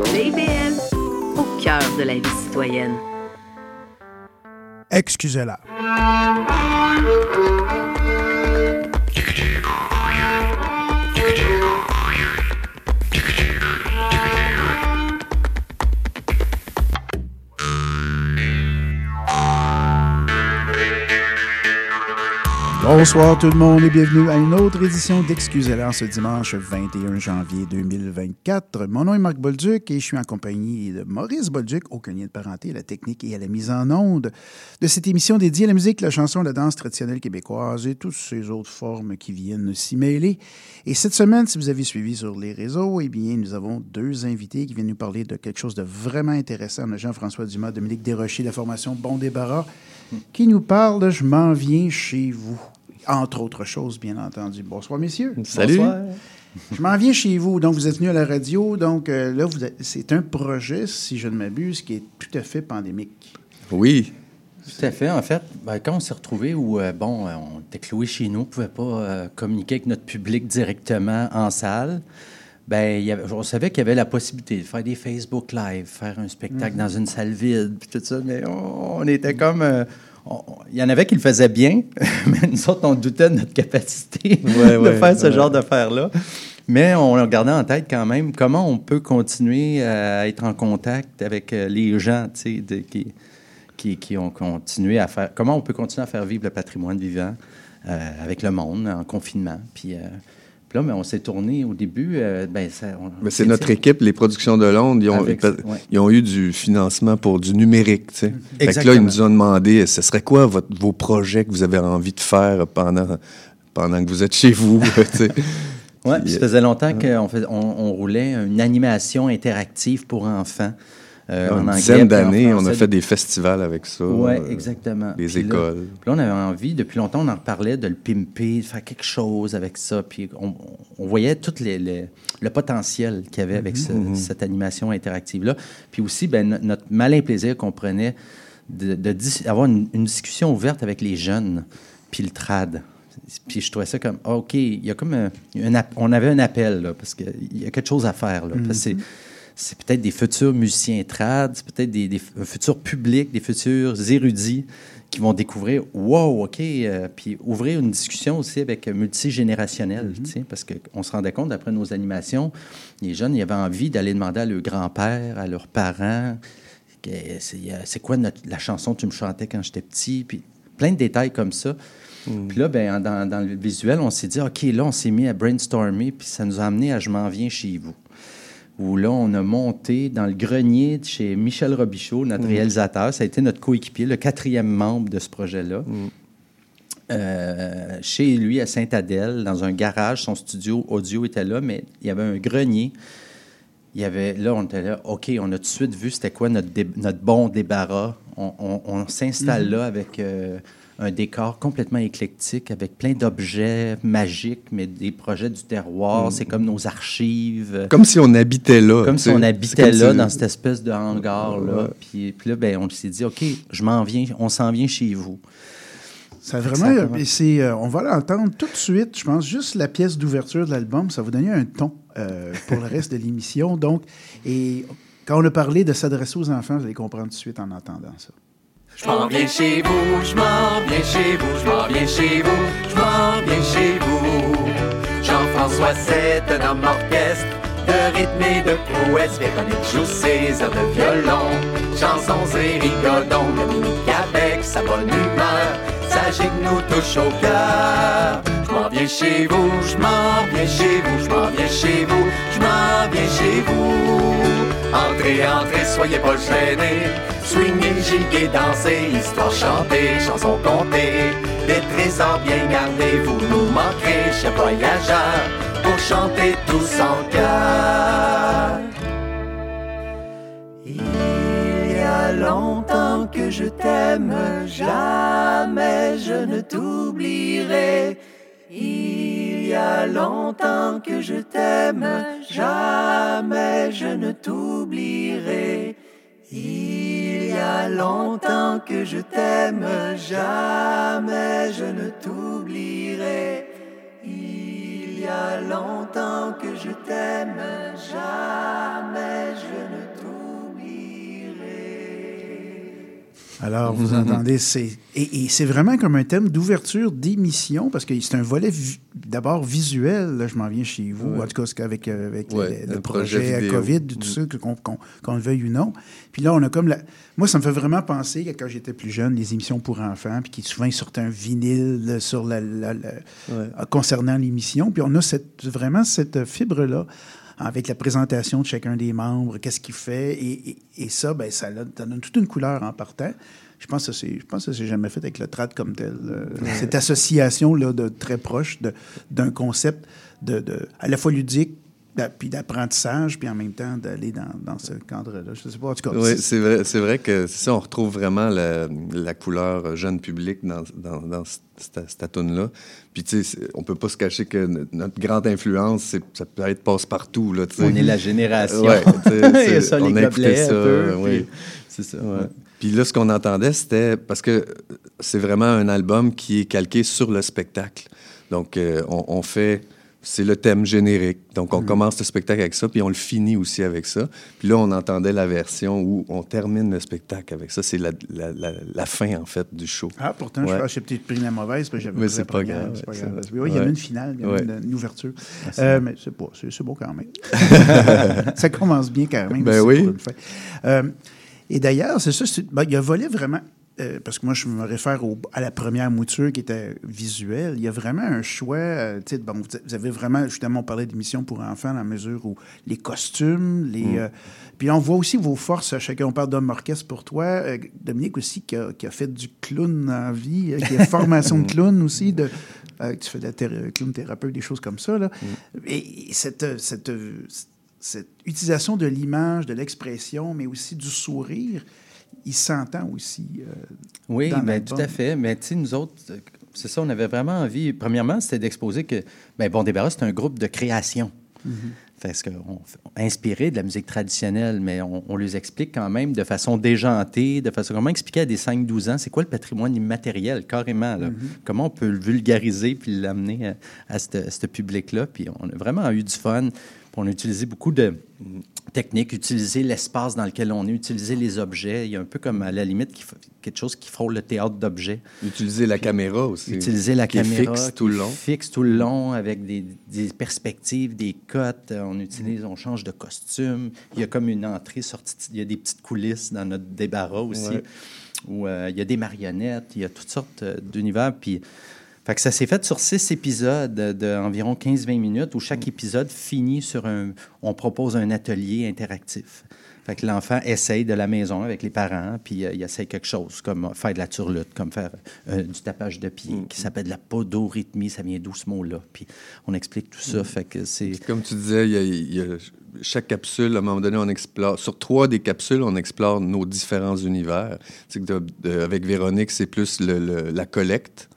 CIBL, au cœur de la vie citoyenne. Excusez-la. Bonsoir tout le monde et bienvenue à une autre édition d'Excusez-la ce dimanche 21 janvier 2024. Mon nom est Marc Bolduc et je suis en compagnie de Maurice Bolduc, au lien de parenté la technique et à la mise en onde de cette émission dédiée à la musique, la chanson, la danse traditionnelle québécoise et toutes ces autres formes qui viennent s'y mêler. Et cette semaine, si vous avez suivi sur les réseaux, eh bien, nous avons deux invités qui viennent nous parler de quelque chose de vraiment intéressant. On a Jean-François Dumas, Dominique Desrochers, la formation Bon Débarras, qui nous parle de Je m'en viens chez vous entre autres choses, bien entendu. Bonsoir, messieurs. Salut. Je m'en viens chez vous. Donc, vous êtes venus à la radio. Donc, euh, là, vous êtes- c'est un projet, si je ne m'abuse, qui est tout à fait pandémique. Oui. Tout à fait. En fait, ben, quand on s'est retrouvé où, euh, bon, on était cloué chez nous, on ne pouvait pas euh, communiquer avec notre public directement en salle, ben, il y avait- on savait qu'il y avait la possibilité de faire des Facebook Live, faire un spectacle dans une salle vide, puis tout ça, mais on, on était comme... Il y en avait qui le faisaient bien, mais nous autres, on doutait de notre capacité Ouais, de ouais, faire ce ouais. genre d'affaires-là. Mais on gardait en tête quand même comment on peut continuer à être en contact avec euh, les gens, de- qui, qui, qui ont continué à faire. Comment on peut continuer à faire vivre le patrimoine vivant euh, avec le monde en confinement. Puis, euh, puis là, mais on s'est tourné au début. euh, ben, ça- on- Mais c'est notre équipe, les productions de Londres, ils ont, Avec- ils- ouais. ils ont eu du financement pour du numérique. tu sais. Fait que là, ils nous ont demandé ce serait quoi votre- vos projets que vous avez envie de faire pendant, pendant que vous êtes chez vous. tu sais? Puis ça faisait longtemps qu'on fait- on, on roulait une animation interactive pour enfants. Euh, en une anglais, dizaine d'années, on a fait des festivals avec ça. Oui, euh, exactement. Les Puis là- écoles. Puis là, on avait envie, depuis longtemps, on en parlait de le pimper, de faire quelque chose avec ça. Puis on, on voyait tout les- les- le potentiel qu'il y avait avec ce- cette animation interactive-là. Puis aussi, ben, no- notre malin plaisir qu'on prenait de, de avoir une, une discussion ouverte avec les jeunes, puis le trad. Puis je trouvais ça comme, ah, OK, il y a comme un, un app- on avait un appel, là, parce qu'il y a quelque chose à faire. Là, parce que c'est- peut-être des futurs musiciens trad, c'est peut-être des, des un futur public, des futurs érudits qui vont découvrir, wow, OK, euh, puis ouvrir une discussion aussi avec euh, multigénérationnel, tu sais, parce qu'on se rendait compte, d'après nos animations, les jeunes, ils avaient envie d'aller demander à leur grand-père, à leurs parents, c'est quoi notre- la chanson que tu me chantais quand j'étais petit, puis plein de détails comme ça. Puis là, ben, dans, dans le visuel, on s'est dit, OK, là, on s'est mis à brainstormer, puis ça nous a amené à Je m'en viens chez vous où là, on a monté dans le grenier de chez Michel Robichaud, notre réalisateur. Ça a été notre coéquipier, le quatrième membre de ce projet-là. Euh, chez lui, à Sainte-Adèle, dans un garage, son studio audio était là, mais il y avait un grenier. Il y avait, là, on était là, OK, on a tout de suite vu c'était quoi notre, dé- notre bon débarras. On, on- on s'installe là avec euh, un décor complètement éclectique, avec plein d'objets magiques, mais des projets du terroir. C'est comme nos archives. Comme si on habitait là. Comme si on habitait là, si- dans cette espèce de hangar-là. Ouais. Puis, puis là, ben, on s'est dit, OK, je m'en viens, on s'en vient chez vous. Ça vraiment. commence. et c'est, euh, on va l'entendre tout de suite. Je pense juste la pièce d'ouverture de l'album, ça va donner un ton euh, pour le reste de l'émission. Donc, et quand on a parlé de s'adresser aux enfants, vous allez comprendre tout de suite en entendant ça. Je m'en viens chez vous, je m'en viens chez vous, je m'en viens chez vous, je m'en viens chez vous. Jean-François, c'est un homme orchestre de rythme et de prouesse. Véronique joue ses airs de violon, chansons et rigodons. Dominique avec sa bonne humeur, que nous touche au cœur. Je m'en viens chez vous, je m'en viens chez vous, je m'en viens chez vous, je m'en viens chez vous. Entrez, entrez, soyez pas gênés. Swingez, giguez, dansez, histoire chantée, chansons contées. Des trésors bien gardés, vous nous manquerez, chers voyageurs, pour chanter tous en cœur. Il y a longtemps que je t'aime, jamais je ne t'oublierai. Y a longtemps que je t'aime, jamais je ne t'oublierai. Il y a longtemps que je t'aime, jamais je ne t'oublierai. Il y a longtemps que je t'aime, jamais je ne t'oublierai. Alors, vous entendez, c'est et, et c'est vraiment comme un thème d'ouverture d'émission parce que c'est un volet vi- d'abord visuel. Là, je m'en viens chez vous, en tout cas, qu'avec euh, avec Ouais, le, projet projet. COVID, tout ça, que- qu'on le veuille ou non. Puis là, on a comme la... Moi, ça me fait vraiment penser que quand j'étais plus jeune, les émissions pour enfants, puis qui souvent ils sortaient un vinyle là, sur la, la- la- euh, concernant l'émission. Puis on a cette, vraiment cette fibre-là avec la présentation de chacun des membres, qu'est-ce qu'il fait. Et, et- et ça, ben, ça, donne toute une couleur en partant. Je pense que c'est, je pense que c'est jamais fait avec le trad comme tel. euh, Cette association là de très proche d'un concept de, de- à la fois ludique, puis d'apprentissage, puis en même temps d'aller dans, dans ce cadre-là. Je sais pas, en tout cas. Oui, c'est- vrai, c'est vrai que c'est ça, on retrouve vraiment la, la couleur euh, jeune public dans, dans, dans cette, cette toune-là. Puis, tu sais, on peut pas se cacher que no- notre grande influence, ça peut être passe-partout, là. On est la génération. Ouais, tu sais, Il y a c'est- ça, on les a écouté ça, peu, oui. puis- C'est ça, ouais. Puis là, ce qu'on entendait, c'était parce que c'est vraiment un album qui est calqué sur le spectacle. Donc, euh, on, on fait, c'est le thème générique. Donc, on commence le spectacle avec ça, puis on le finit aussi avec ça. Puis là, on entendait la version où on termine le spectacle avec ça. C'est la, la, la, la fin, en fait, du show. Ah, pourtant, je Ouais. j'ai peut-être pris la mauvaise, parce que j'avais Mais c'est pas grave, c'est pas grave. Oui, il y a une finale, il y a Ouais. une, une ouverture. Euh, mais c'est beau, c'est, c'est beau quand même. ça commence bien quand même. Ben oui. pour. Euh, et d'ailleurs, c'est ça, ben, il y a un volet vraiment. Euh, parce que moi, je me réfère au- à la première mouture qui était visuelle. Il y a vraiment un choix. euh, bon, vous avez vraiment, justement, on parlait d'émissions pour enfants dans la mesure où les costumes, les. Mm. euh, puis on voit aussi vos forces. Chacun, on parle d'homme orchestre pour toi. Euh, Dominique aussi, qui a, qui a fait du clown en vie, qui a formation de clown aussi. De, tu fais de la thé- clown thérapeute, des choses comme ça. Là. Et, et cette, cette, cette utilisation de l'image, de l'expression, mais aussi du sourire, il s'entend aussi. euh, Oui, dans ben, tout à fait. Mais tu sais, nous autres, c'est ça, on avait vraiment envie. Premièrement, c'était d'exposer que ben, Bon Débarras, c'est un groupe de création. Parce qu'on inspiré de la musique traditionnelle, mais on, on les explique quand même de façon déjantée, de façon comment expliquer à des 5-12 ans, c'est quoi le patrimoine immatériel, carrément. Là? Comment on peut le vulgariser puis l'amener à, à ce à ce public-là? Puis on a vraiment eu du fun. Puis on a utilisé beaucoup de techniques, utiliser l'espace dans lequel on est, utiliser les objets. Il y a un peu comme à la limite qui quelque chose qui frôle le théâtre d'objets. Utiliser la caméra aussi. Utiliser la qui caméra fixe tout le long. fixe tout le long avec des, des perspectives, des cotes. Euh, On utilise, on change de costume. Il y a comme une entrée sortie. Il y a des petites coulisses dans notre débarras aussi. Ouais. Où euh, il y a des marionnettes, il y a toutes sortes euh, d'univers. Puis, fait que ça s'est fait sur six épisodes d'environ 15-20 minutes où chaque épisode finit sur un. On propose un atelier interactif. Fait que l'enfant essaye de la maison avec les parents, puis euh, il essaye quelque chose, comme euh, faire de la turlute, comme faire euh, du tapage de pied, qui s'appelle de la podorythmie, ça vient d'où ce mot-là? Puis on explique tout ça. Fait que c'est. Comme tu disais, il y a, il y a- chaque capsule, à un moment donné, on explore. Sur trois des capsules, on explore nos différents univers. De- de- avec Véronique, c'est plus le- le- la collecte.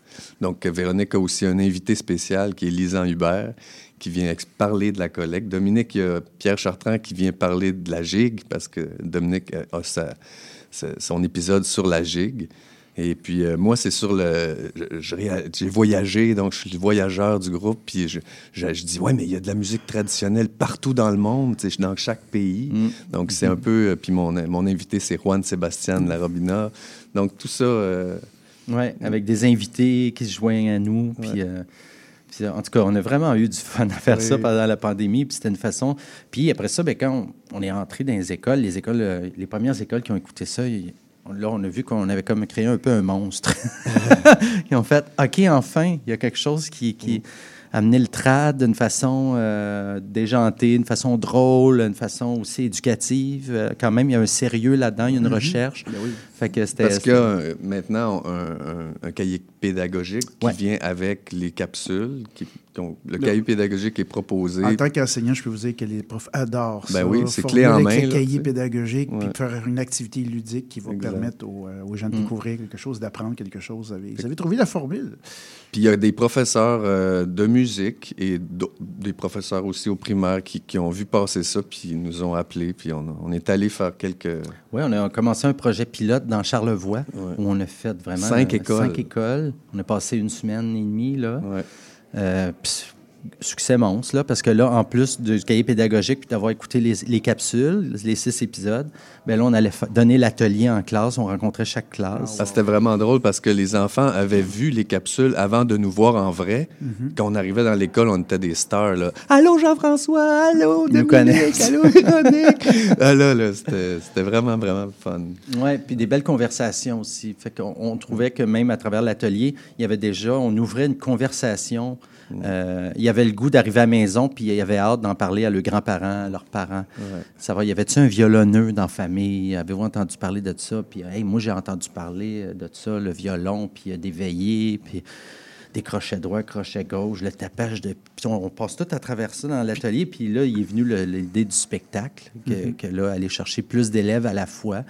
Donc, Véronique a aussi un invité spécial qui est Lisan Hubert, qui vient parler de la collecte. Dominique, il y a Pierre Chartrand qui vient parler de la gigue, parce que Dominique a sa- sa- son épisode sur la gigue. Et puis, euh, moi, c'est sur le. J'ai voyagé, donc je suis le voyageur du groupe. Puis, je, je, je dis, ouais, mais il y a de la musique traditionnelle partout dans le monde, dans chaque pays. Donc, c'est un peu. euh, Puis, mon, mon invité, c'est Juan Sébastien de la Robina. Donc, tout ça. euh, Oui, avec des invités qui se joignent à nous. Puis, euh, puis, en tout cas, on a vraiment eu du fun à faire ça Oui. pendant la pandémie. Puis c'était une façon. Puis après ça, ben, quand on, on est entré dans les écoles, les écoles, euh, les premières écoles qui ont écouté ça, là, on a vu qu'on avait comme créé un peu un monstre. Ils ont fait OK, enfin, il y a quelque chose qui. qui amener le trad d'une façon euh, déjantée, d'une façon drôle, d'une façon aussi éducative. Euh, quand même, il y a un sérieux là-dedans, il y a une recherche. Fait que. Parce qu'il y a maintenant un, un- un cahier pédagogique qui Ouais. vient avec les capsules. Qui, donc, le cahier pédagogique est proposé. En tant qu'enseignant, je peux vous dire que les profs adorent ça. Ben oui, c'est clé en avec main, le cahier pédagogique, puis faire une activité ludique qui va Exact. permettre aux, euh, aux gens Mm. de découvrir quelque chose, d'apprendre quelque chose. Vous avez, vous avez trouvé la formule. Puis il y a des professeurs euh, de musique et des professeurs aussi au primaire qui, qui ont vu passer ça, puis ils nous ont appelés, puis on, on est allé faire quelques... Oui, on a commencé un projet pilote dans Charlevoix Ouais. où on a fait vraiment Cinq écoles. cinq écoles. On a passé une semaine et demie là. Ouais. Euh, succès monstre, là, parce que là, en plus du cahier pédagogique, puis d'avoir écouté les, les capsules, les six épisodes, ben là, on allait donner l'atelier en classe, on rencontrait chaque classe. Ah, C'était vraiment drôle parce que les enfants avaient vu les capsules avant de nous voir en vrai. Quand on arrivait dans l'école, on était des stars. Là. Allô Jean-François, allô Dominique, allô Véronique. ah, là, là, c'était vraiment, vraiment fun. Oui, puis des belles conversations aussi. Fait qu'on on trouvait que même à travers l'atelier, il y avait déjà, on ouvrait une conversation. Euh, il y avait le goût d'arriver à la maison, puis il y avait hâte d'en parler à leurs grands-parents, à leurs parents. Savoir, y avait-tu un violonneux dans la famille? Avez-vous entendu parler de ça? Puis, hey, moi, j'ai entendu parler euh, de ça, le violon, puis euh, des veillées, puis des crochets droits, crochets gauche, le tapage de. Puis on, on passe tout à travers ça dans l'atelier. Puis là, il est venu l'idée du spectacle, que, que là, aller chercher plus d'élèves à la fois,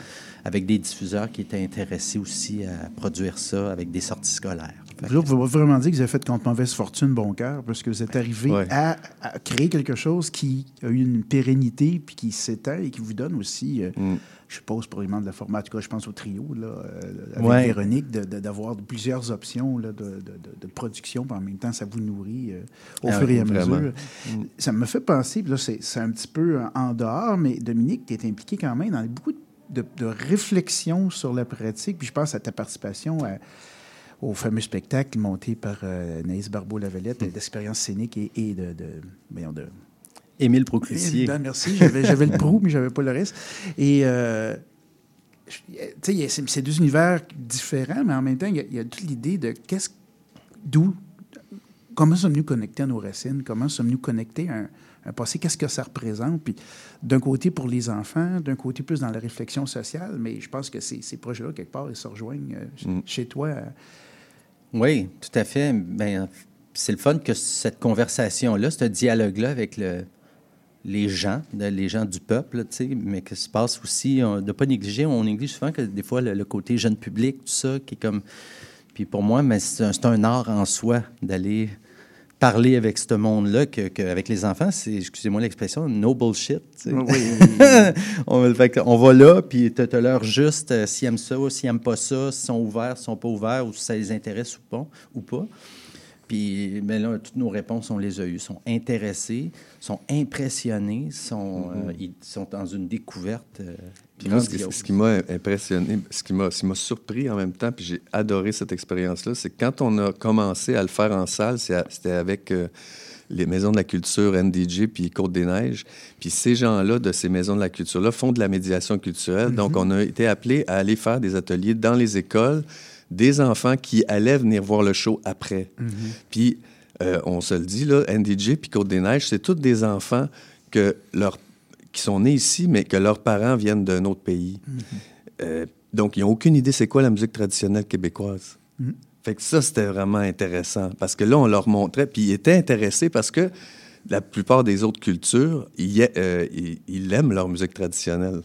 avec des diffuseurs qui étaient intéressés aussi à produire ça avec des sorties scolaires. Vous pouvez vraiment dire que vous avez fait contre mauvaise fortune bon cœur, parce que vous êtes arrivé Ouais. à, à créer quelque chose qui a eu une pérennité, puis qui s'étend et qui vous donne aussi, euh, Mm. je suppose, membres de la format, en tout cas, je pense au trio, là, euh, avec Ouais. Véronique, de- de- d'avoir plusieurs options là, de, de- de- de production, puis en même temps, ça vous nourrit euh, au Ah fur et à vraiment. mesure. Ça me fait penser, puis là, c'est c'est un petit peu en dehors, mais Dominique, tu es impliqué quand même dans beaucoup de, de réflexions sur la pratique, puis je pense à ta participation à au fameux spectacle monté par euh, Naïs Barbeau-Lavalette d'expérience scénique et, et de, de, voyons, de- Émile Proclussier. Évidemment, merci. J'avais, le prou, mais j'avais pas le reste. Et, euh, je- tu sais, il y a ces, ces deux univers différents, mais en même temps, il y a, il y a toute l'idée de qu'est-ce, d'où, comment sommes-nous connectés à nos racines, comment sommes-nous connectés à un, un passé, qu'est-ce que ça représente? Puis, d'un côté pour les enfants, d'un côté plus dans la réflexion sociale, mais je pense que ces, ces projets-là, quelque part, ils se rejoignent euh, Mm. chez toi. euh, Oui, tout à fait. Ben, c'est le fun que cette conversation-là, ce dialogue-là avec le- les gens, les gens du peuple, mais que se passe aussi, on- de ne pas négliger, on néglige souvent que des fois le, le côté jeune public, tout ça, qui est comme... Puis pour moi, mais c'est un, c'est un art en soi d'aller parler avec ce monde-là, que, que avec les enfants, c'est, excusez-moi l'expression, no bullshit. sais. on, fait on va là, puis tu as l'heure juste euh, s'ils aiment ça, s'ils n'aiment pas ça, s'ils sont ouverts, s'ils sont pas ouverts, ou si ça les intéresse ou pas. Ou pas. Puis ben là, toutes nos réponses, on les a eues. Ils sont intéressés, sont impressionnés, sont, euh, ils sont dans une découverte. euh, moi, ce, ce qui m'a impressionné, ce qui m'a surpris en même temps, puis j'ai adoré cette expérience-là, c'est que quand on a commencé à le faire en salle, c'était avec euh, les Maisons de la Culture, NDJ, puis Côte-des-Neiges. Puis ces gens-là, de ces Maisons de la Culture-là, font de la médiation culturelle. Donc, on a été appelés à aller faire des ateliers dans les écoles des enfants qui allaient venir voir le show après. Puis, euh, on se le dit, là, NDJ puis Côte-des-Neiges, c'est tous des enfants que leur, qui sont nés ici, mais que leurs parents viennent d'un autre pays. Euh, donc, ils n'ont aucune idée c'est quoi la musique traditionnelle québécoise. Fait que ça, c'était vraiment intéressant. Parce que là, on leur montrait, puis ils étaient intéressés parce que la plupart des autres cultures, ils, euh, ils- ils aiment leur musique traditionnelle.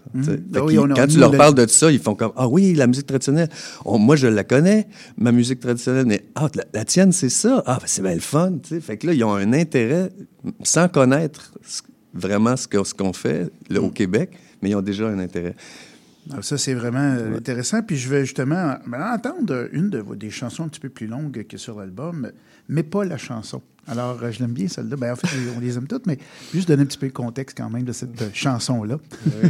oui, a- quand tu leur le- parles de ça, ils font comme Ah oui, la musique traditionnelle. On- moi, je la connais, ma musique traditionnelle, mais ah, la, la tienne, c'est ça. Ah, ben, c'est bien le fun. Fait que là, ils ont un intérêt sans connaître ce- vraiment ce qu'on fait là, Mm. au Québec, mais ils ont déjà un intérêt. Alors ça, c'est vraiment euh, intéressant. Puis je vais justement ben, entendre une de vos des chansons un petit peu plus longues que sur l'album, mais pas la chanson. Alors, euh, je l'aime bien, celle-là. Ben, en fait, on les aime toutes, mais juste donner un petit peu le contexte quand même de cette euh, chanson-là.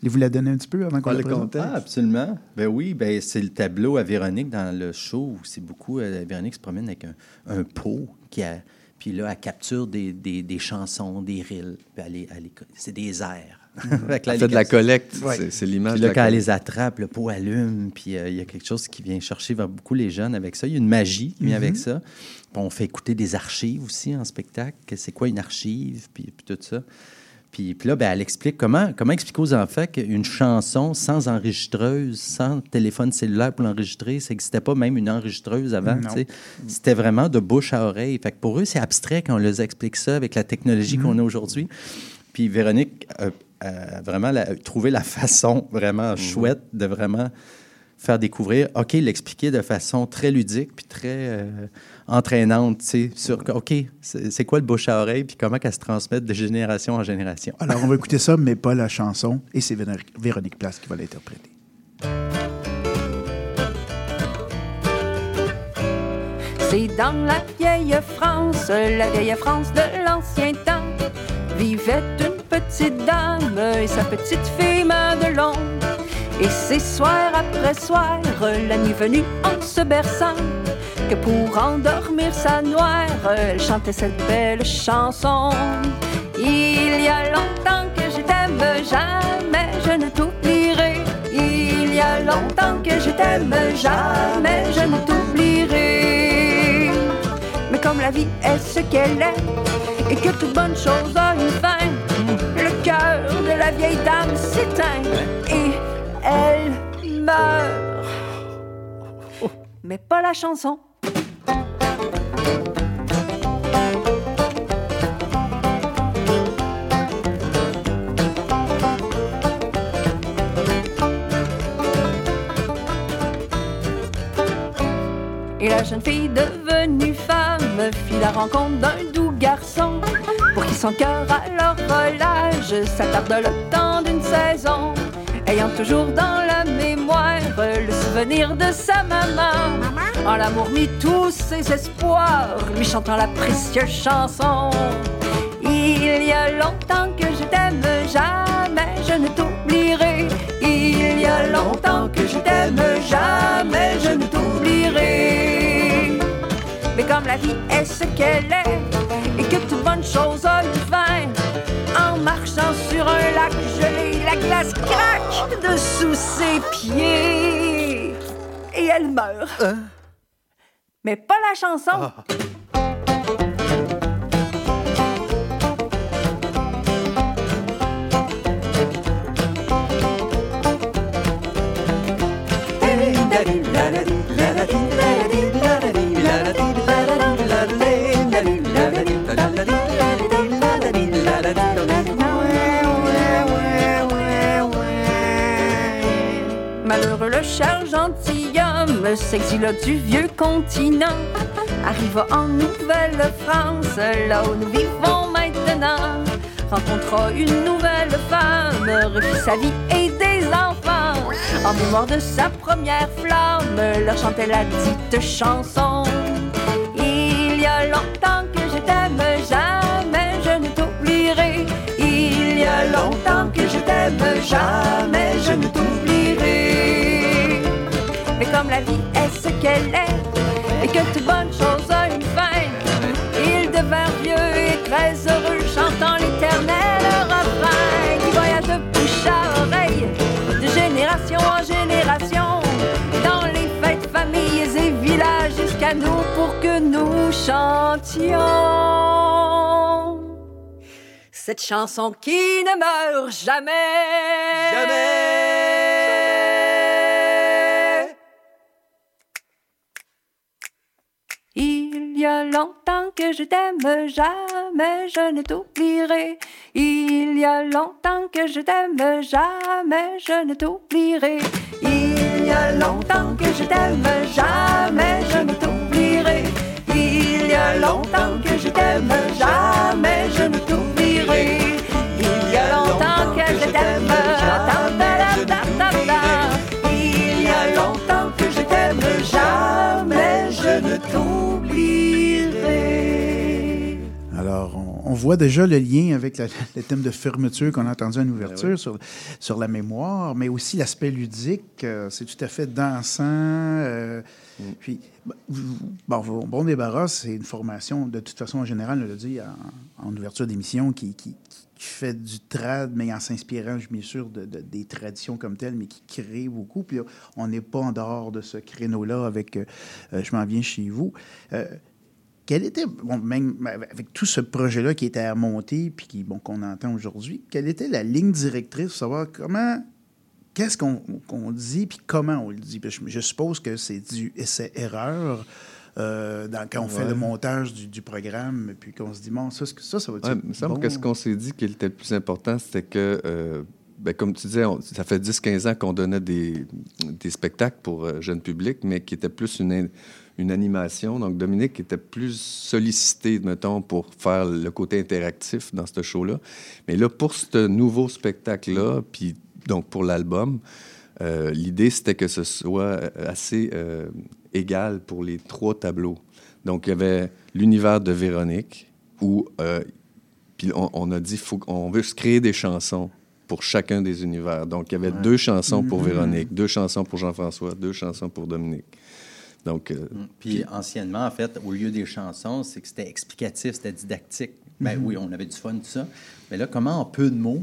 Voulez-vous la donner un petit peu avant qu'on Ah, la le présente? contexte? Ah, absolument. Ben oui, ben c'est le tableau à Véronique dans le show où c'est beaucoup. euh, Véronique se promène avec un, un pot qui a. Puis là, elle capture des, des, des chansons, des rilles. Puis elle les- elle les- c'est des airs. Là, Elle fait de la collecte. Ouais. C'est- C'est l'image Puis de là, la quand elle les attrape, le pot allume, puis euh, il y a quelque chose qui vient chercher vers beaucoup les jeunes avec ça. Il y a une magie qui vient avec ça. Puis on fait écouter des archives aussi en spectacle. C'est quoi une archive, puis, puis tout ça. Puis, puis là, ben, elle explique comment, comment expliquer aux enfants qu'une chanson sans enregistreuse, sans téléphone cellulaire pour l'enregistrer, ça n'existait pas même une enregistreuse avant. C'était vraiment de bouche à oreille. Fait que pour eux, c'est abstrait quand on leur explique ça avec la technologie qu'on a aujourd'hui. Puis Véronique a, a vraiment la- trouvé la façon vraiment chouette de vraiment faire découvrir, OK, l'expliquer de façon très ludique puis très euh, entraînante, tu sais, sur, OK, c'est quoi le bouche à oreille puis comment qu'elle se transmet de génération en génération? Alors, on va écouter ça, mais pas la chanson. Et c'est Véronique Place qui va l'interpréter. C'est dans la vieille France, la vieille France de l'ancien temps, vivait une petite dame et sa petite fille Madelon. Et c'est soir après soir, la nuit venue en se berçant, que pour endormir sa noire, elle chantait cette belle chanson. Il y a longtemps que je t'aime, jamais je ne t'oublierai. Il y a longtemps que je t'aime, jamais je ne t'oublierai. Mais comme la vie est ce qu'elle est, et que toute bonne chose a une fin, le cœur de la vieille dame s'éteint et elle meurt. Mais pas la chanson. Et la jeune fille devenue femme fit la rencontre d'un doux garçon pour qui son cœur à leur relâche s'attarde le temps d'une saison. Ayant toujours dans la mémoire le souvenir de sa maman, en l'amour mit tous ses espoirs, lui chantant la précieuse chanson. Il y a longtemps que je t'aime, jamais je ne t'oublierai. Il y a longtemps que je t'aime, jamais je ne t'oublierai. Mais comme la vie est ce qu'elle est, et que toute bonne chose a une fin, en marchant sur un lac gelé, la glace craque dessous ses pieds. Et elle meurt. Mais pas la chanson. Malheureux s'exila du vieux continent, arriva en Nouvelle-France, là où nous vivons maintenant. Rencontra une nouvelle femme, refit sa vie et des enfants. En mémoire de sa première flamme, leur chantait la dite chanson. Il y a longtemps que je t'aime, jamais je ne t'oublierai. Il y a longtemps que je t'aime, jamais et que toute bonne chose a une fin, ils devinrent vieux et très heureux, chantant l'éternel refrain qui voyage de bouche à oreille, de génération en génération, dans les fêtes, familles et villages, jusqu'à nous pour que nous chantions. Cette chanson qui ne meurt. Jamais. Je t'aime, jamais je ne t'oublierai. Il y a longtemps que je t'aime, jamais je ne t'oublierai. Il y a longtemps que je t'aime, jamais je ne t'oublierai. Il y a longtemps que je t'aime, jamais je ne t'oublierai. Il y a longtemps que je t'aime, voit déjà le lien avec la- le thème de fermeture qu'on a entendu en ouverture sur, sur la mémoire, mais aussi l'aspect ludique. euh, c'est tout à fait dansant. euh, Puis, bon, bon, débarras, c'est une formation, de toute façon, en général, on l'a dit en, en ouverture d'émission, qui, qui, qui fait du trad, mais en s'inspirant, je suis bien sûr, de, de- des traditions comme telles, mais qui crée beaucoup. Puis, on n'est pas en dehors de ce créneau-là avec euh, Je m'en viens chez vous. Quelle était, bon, même avec tout ce projet-là qui était à monter, puis qui, bon, qu'on entend aujourd'hui, quelle était la ligne directrice pour savoir comment, qu'est-ce qu'on dit, puis comment on le dit? Puis Je, je suppose que c'est du essai-erreur euh, dans- quand on fait le montage du, du programme, puis qu'on se dit, bon, ça, ça, ça, va être Ouais, il me semble que ce qu'on s'est dit qui était le plus important, c'était que, euh, ben, comme tu disais, on- ça fait 10-15 ans qu'on donnait des, des spectacles pour euh, jeune public, mais qui était plus une, une animation. Donc, Dominique était plus sollicité, mettons, pour faire le côté interactif dans ce show-là. Mais là, pour ce nouveau spectacle-là, puis donc pour l'album, euh, l'idée, c'était que ce soit euh, assez euh, égal pour les trois tableaux. Donc, il y avait l'univers de Véronique, où euh, puis on, on a dit faut, on veut se créer des chansons pour chacun des univers. Donc, il y avait deux chansons pour Véronique, deux chansons pour Jean-François, deux chansons pour Dominique. Donc, euh, Puis anciennement, en fait, au lieu des chansons, c'est que c'était explicatif, c'était didactique. Ben oui, on avait du fun, tout ça. Mais là, comment en peu de mots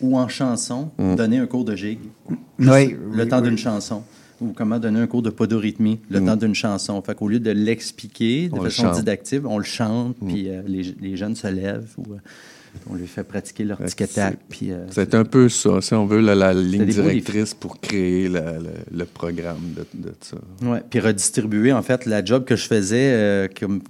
ou en chanson donner un cours de? Juste Oui, le oui, temps oui. d'une chanson. Ou comment donner un cours de podorythmie, le temps d'une chanson. Fait qu'au lieu de l'expliquer de On le façon chante. didactique, on le chante, puis euh, les, les jeunes se lèvent, ou euh, on lui fait pratiquer leur Ouais, tic tac c'est- puis euh, c'est un peu ça, si on veut, la, la ligne directrice pour créer la- la- le programme de, de ça. Ouais, puis redistribuer, en fait, la job que je faisais, euh, comme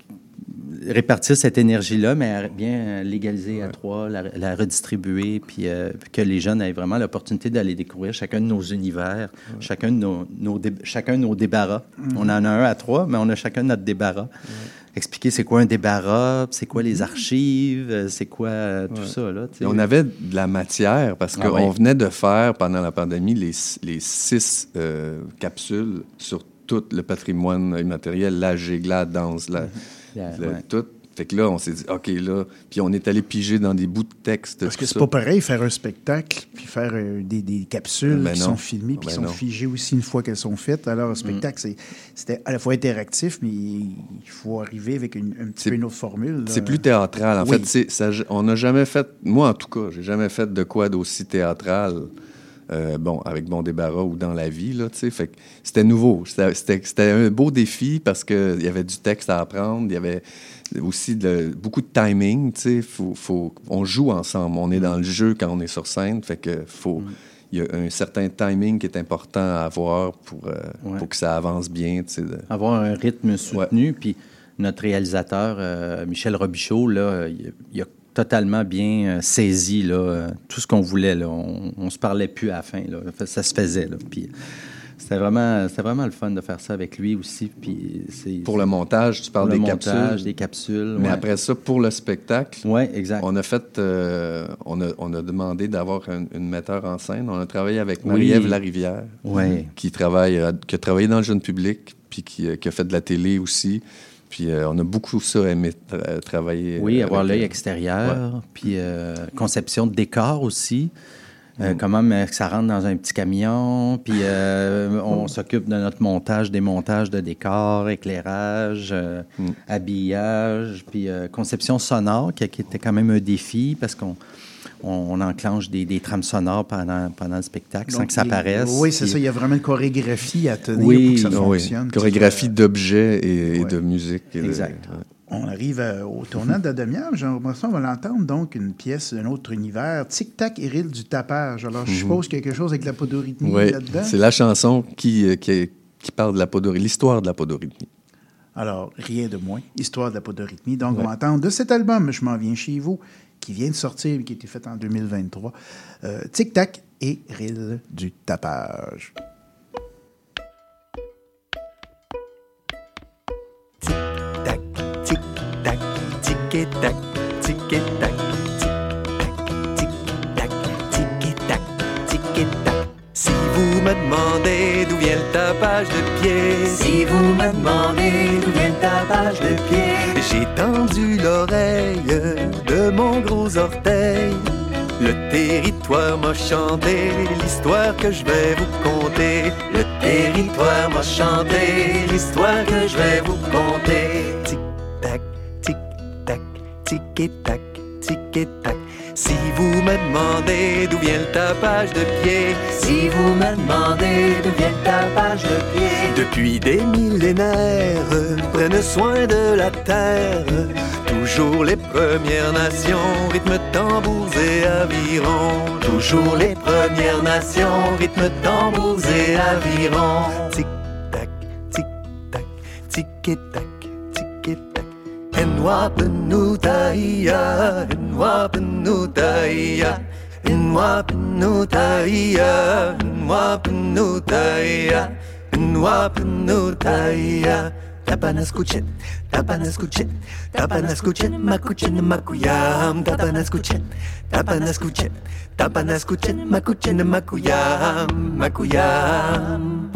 répartir cette énergie-là, mais bien euh, légaliser à trois, la, la redistribuer, puis euh, que les jeunes aient vraiment l'opportunité d'aller découvrir chacun de nos univers, chacun, de nos, nos dé- chacun de nos débarras. On en a un à trois, mais on a chacun notre débarras. Expliquer c'est quoi un débarras, c'est quoi les archives, euh, c'est quoi euh, tout ça. Là, on avait de la matière parce Ah qu'on ouais. venait de faire pendant la pandémie les, les six euh, capsules sur tout le patrimoine immatériel, la gigue, la danse, la, le- ouais. tout. Fait que là, on s'est dit, OK, là, puis on est allé piger dans des bouts de texte. Parce que c'est pas pareil faire un spectacle puis faire euh, des, des capsules Ben qui non. sont filmées puis Ben qui sont non. figées aussi une fois qu'elles sont faites. Mm. Alors, un spectacle, c'est- c'était à la fois interactif, mais il faut arriver avec une, un petit peu une autre formule. C'est plus théâtral. En Oui. fait, ça- on n'a jamais fait, moi en tout cas, j'ai jamais fait de quoi d'aussi théâtral, euh, bon, avec Bon Débarras ou dans la vie, là, tu sais. Fait que c'était nouveau. C'était un beau défi parce qu'il y avait du texte à apprendre, il y avait aussi de- beaucoup de timing, tu sais. Faut, faut- on joue ensemble, on est dans le jeu quand on est sur scène, fait que faut... Il y a un certain timing qui est important à avoir pour, euh, Ouais. pour que ça avance bien. tu sais, de- avoir un rythme soutenu. Puis notre réalisateur, euh, Michel Robichaud, là, il, il a totalement bien euh, saisi là, euh, tout ce qu'on voulait. Là. On, on se parlait plus à la fin. Là. Ça se faisait. Là. Puis c'était vraiment, c'était vraiment le fun de faire ça avec lui aussi. Puis c'est, Pour le montage, tu parles le des montage, capsules. des capsules. Mais ouais. après ça, pour le spectacle, exact. on a fait, euh, on, a, on a demandé d'avoir un- une metteur en scène. On a travaillé avec Marie-Ève Oui. Larivière, Ouais. qui travaille, euh, qui a travaillé dans le jeune public, puis qui, euh, qui a fait de la télé aussi. Puis euh, on a beaucoup ça aimé tra- travailler. Oui, avoir l'œil extérieur, puis euh, conception de décor aussi. Euh, Comment euh, que ça rentre dans un petit camion, puis euh, on s'occupe de notre montage, démontage de décors, éclairage, euh, habillage, puis euh, conception sonore, qui, qui était quand même un défi parce qu'on on, on enclenche des, des trames sonores pendant, pendant le spectacle sans que ça apparaisse. Oui, c'est puis- ça. Il y a vraiment une chorégraphie à tenir Oui, pour que ça Ah oui, fonctionne. chorégraphie d'objets et, et Ouais. de musique. et de- Exact. ouais. On arrive à- au tournant de la demi-heure. Ça, on va l'entendre, donc, une pièce d'un autre univers. Tic-tac, Éril du tapage. Alors, je suppose quelque chose avec la podorythmie Oui, là-dedans. c'est la chanson qui, euh, qui, qui parle de la podorythmie, l'histoire de la podorythmie. Alors, rien de moins. Histoire de la podorythmie. Donc, on va entendre de cet album, Je m'en viens chez vous, qui vient de sortir, qui a été fait en 2023. Euh, Tic-tac et Ril du tapage. Tic et tac, tic et tac. Si vous me demandez d'où vient le tapage de pied, si vous me demandez d'où vient le tapage de pied, j'ai tendu l'oreille de mon gros orteil. Le territoire m'a chanté l'histoire que je vais vous conter. Le territoire m'a chanté l'histoire que je vais vous conter. Tic et tac, tic et tac. Si vous me demandez d'où vient le tapage de pied, si vous me demandez d'où vient le tapage de pied, depuis des millénaires, prennent soin de la terre. Toujours les Premières Nations, rythme tambours et avirons. Toujours les Premières Nations, rythme tambours et avirons. Tic tac, tic tac, tic et tac. Inwa penuh daya Inwa penuh daya Inwa penuh daya Inwa penuh daya Inwa penuh daya Tapana escuchen, tapana escuchen, tapana escuchen, macuchen, macuyam, tapana escuchen, tapana escuchen, tapana escuchen, macuchen, macuyam, macuyam.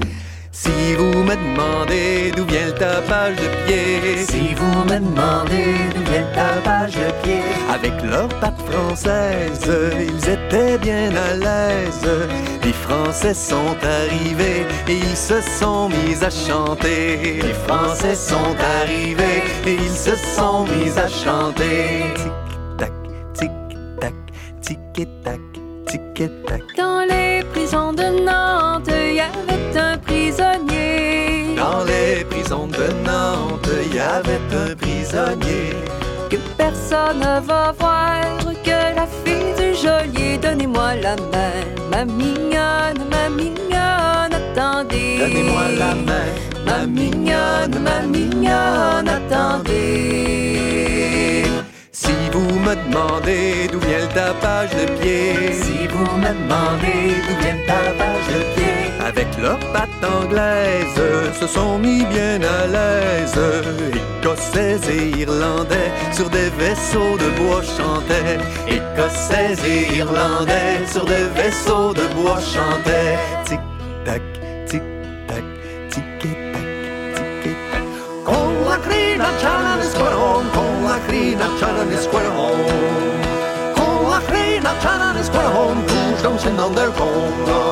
Si vous me demandez d'où vient le tapage de pied, Si vous me demandez d'où vient le tapage de pied, avec leur patte française, ils étaient bien à l'aise. Les Français sont arrivés et ils se sont mis à chanter. les Français sont arrivés et ils se sont mis à chanter. Tic-tac, tic-tac, tic-tac, tic-tac. Dans les prisons de Nantes, il y avait un prisonnier. Dans les prisons de Nantes, il y avait un prisonnier. Que personne ne va voir que la fille du geôlier. Donnez-moi la main, ma mignonne, ma mignonne, attendez. Donnez-moi la main, Ma mignonne, ma mignonne, attendez. Vous me demandez d'où vient le tapage de pied, Si vous me demandez d'où vient le tapage de pied, avec leur patte anglaise, se sont mis bien à l'aise. Écossais et Irlandais sur des vaisseaux de bois chantaient. Écossais et Irlandais sur des vaisseaux de bois chantaient. Tic tac, tic tac, tic tac, tic tac. Con la crina la crina chana ni squaron. Con la crina chana ni squaron, touche dans sin dans der conga.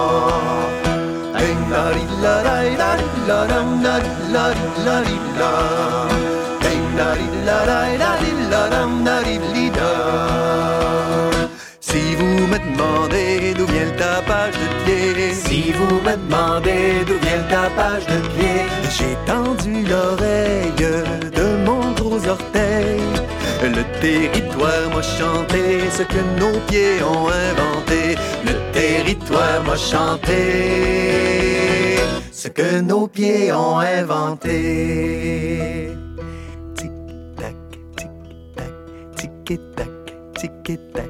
Si vous me demandez d'où vient le tapage de pied, si vous me demandez d'où vient le tapage de pied, j'ai tendu l'oreille de Le territoire m'a chanté ce que nos pieds ont inventé. Le territoire m'a chanté ce que nos pieds ont inventé. Tic tac, tic tac,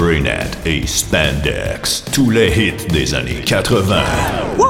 Spraynet et Spandex, tous les hits des années 80. Wow,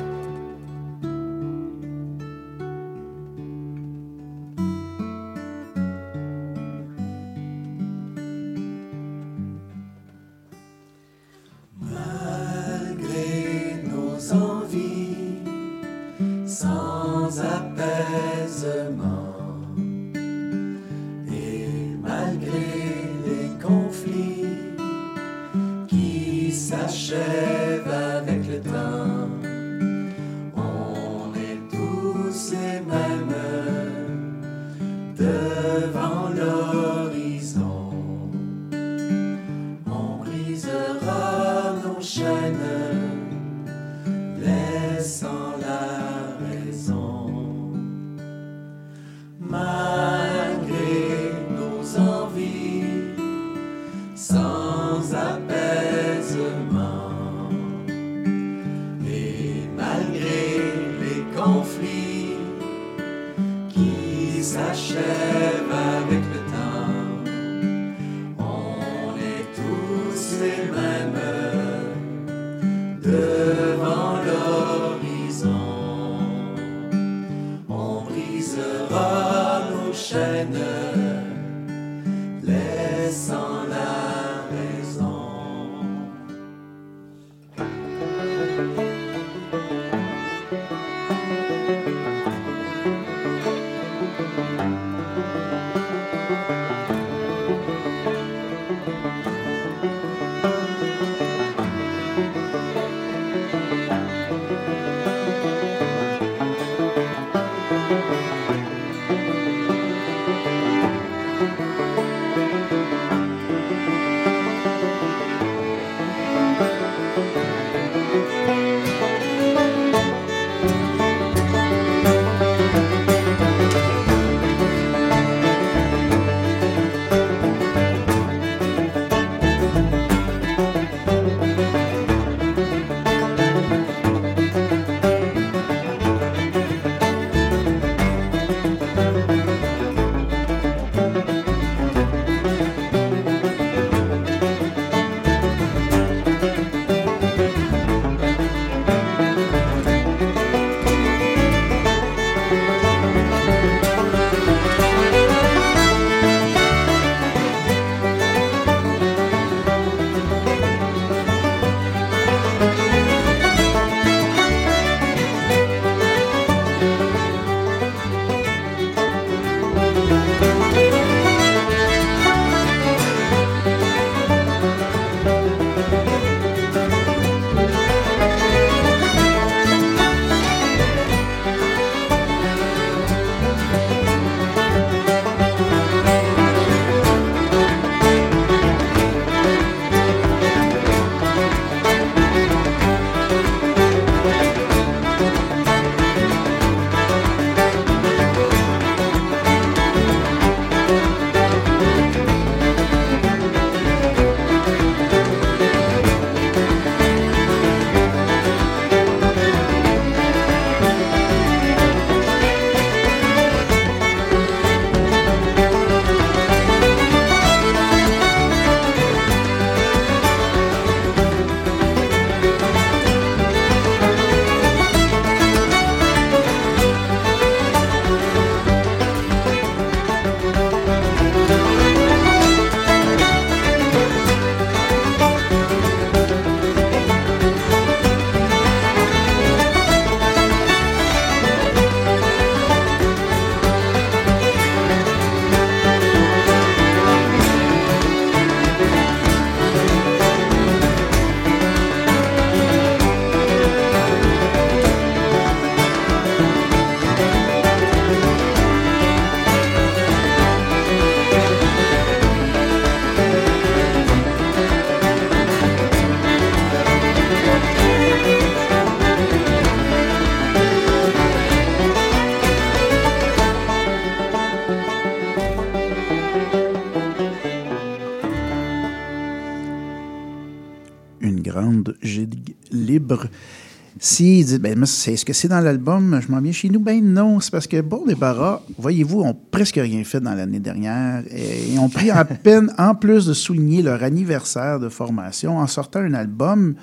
Disent, ben, c'est, est-ce que c'est dans l'album Je m'en viens chez nous Ben non, c'est parce que Bon Débarras, voyez-vous, ont presque rien fait dans l'année dernière et ont pris à peine, en plus de souligner leur anniversaire de formation, en sortant un album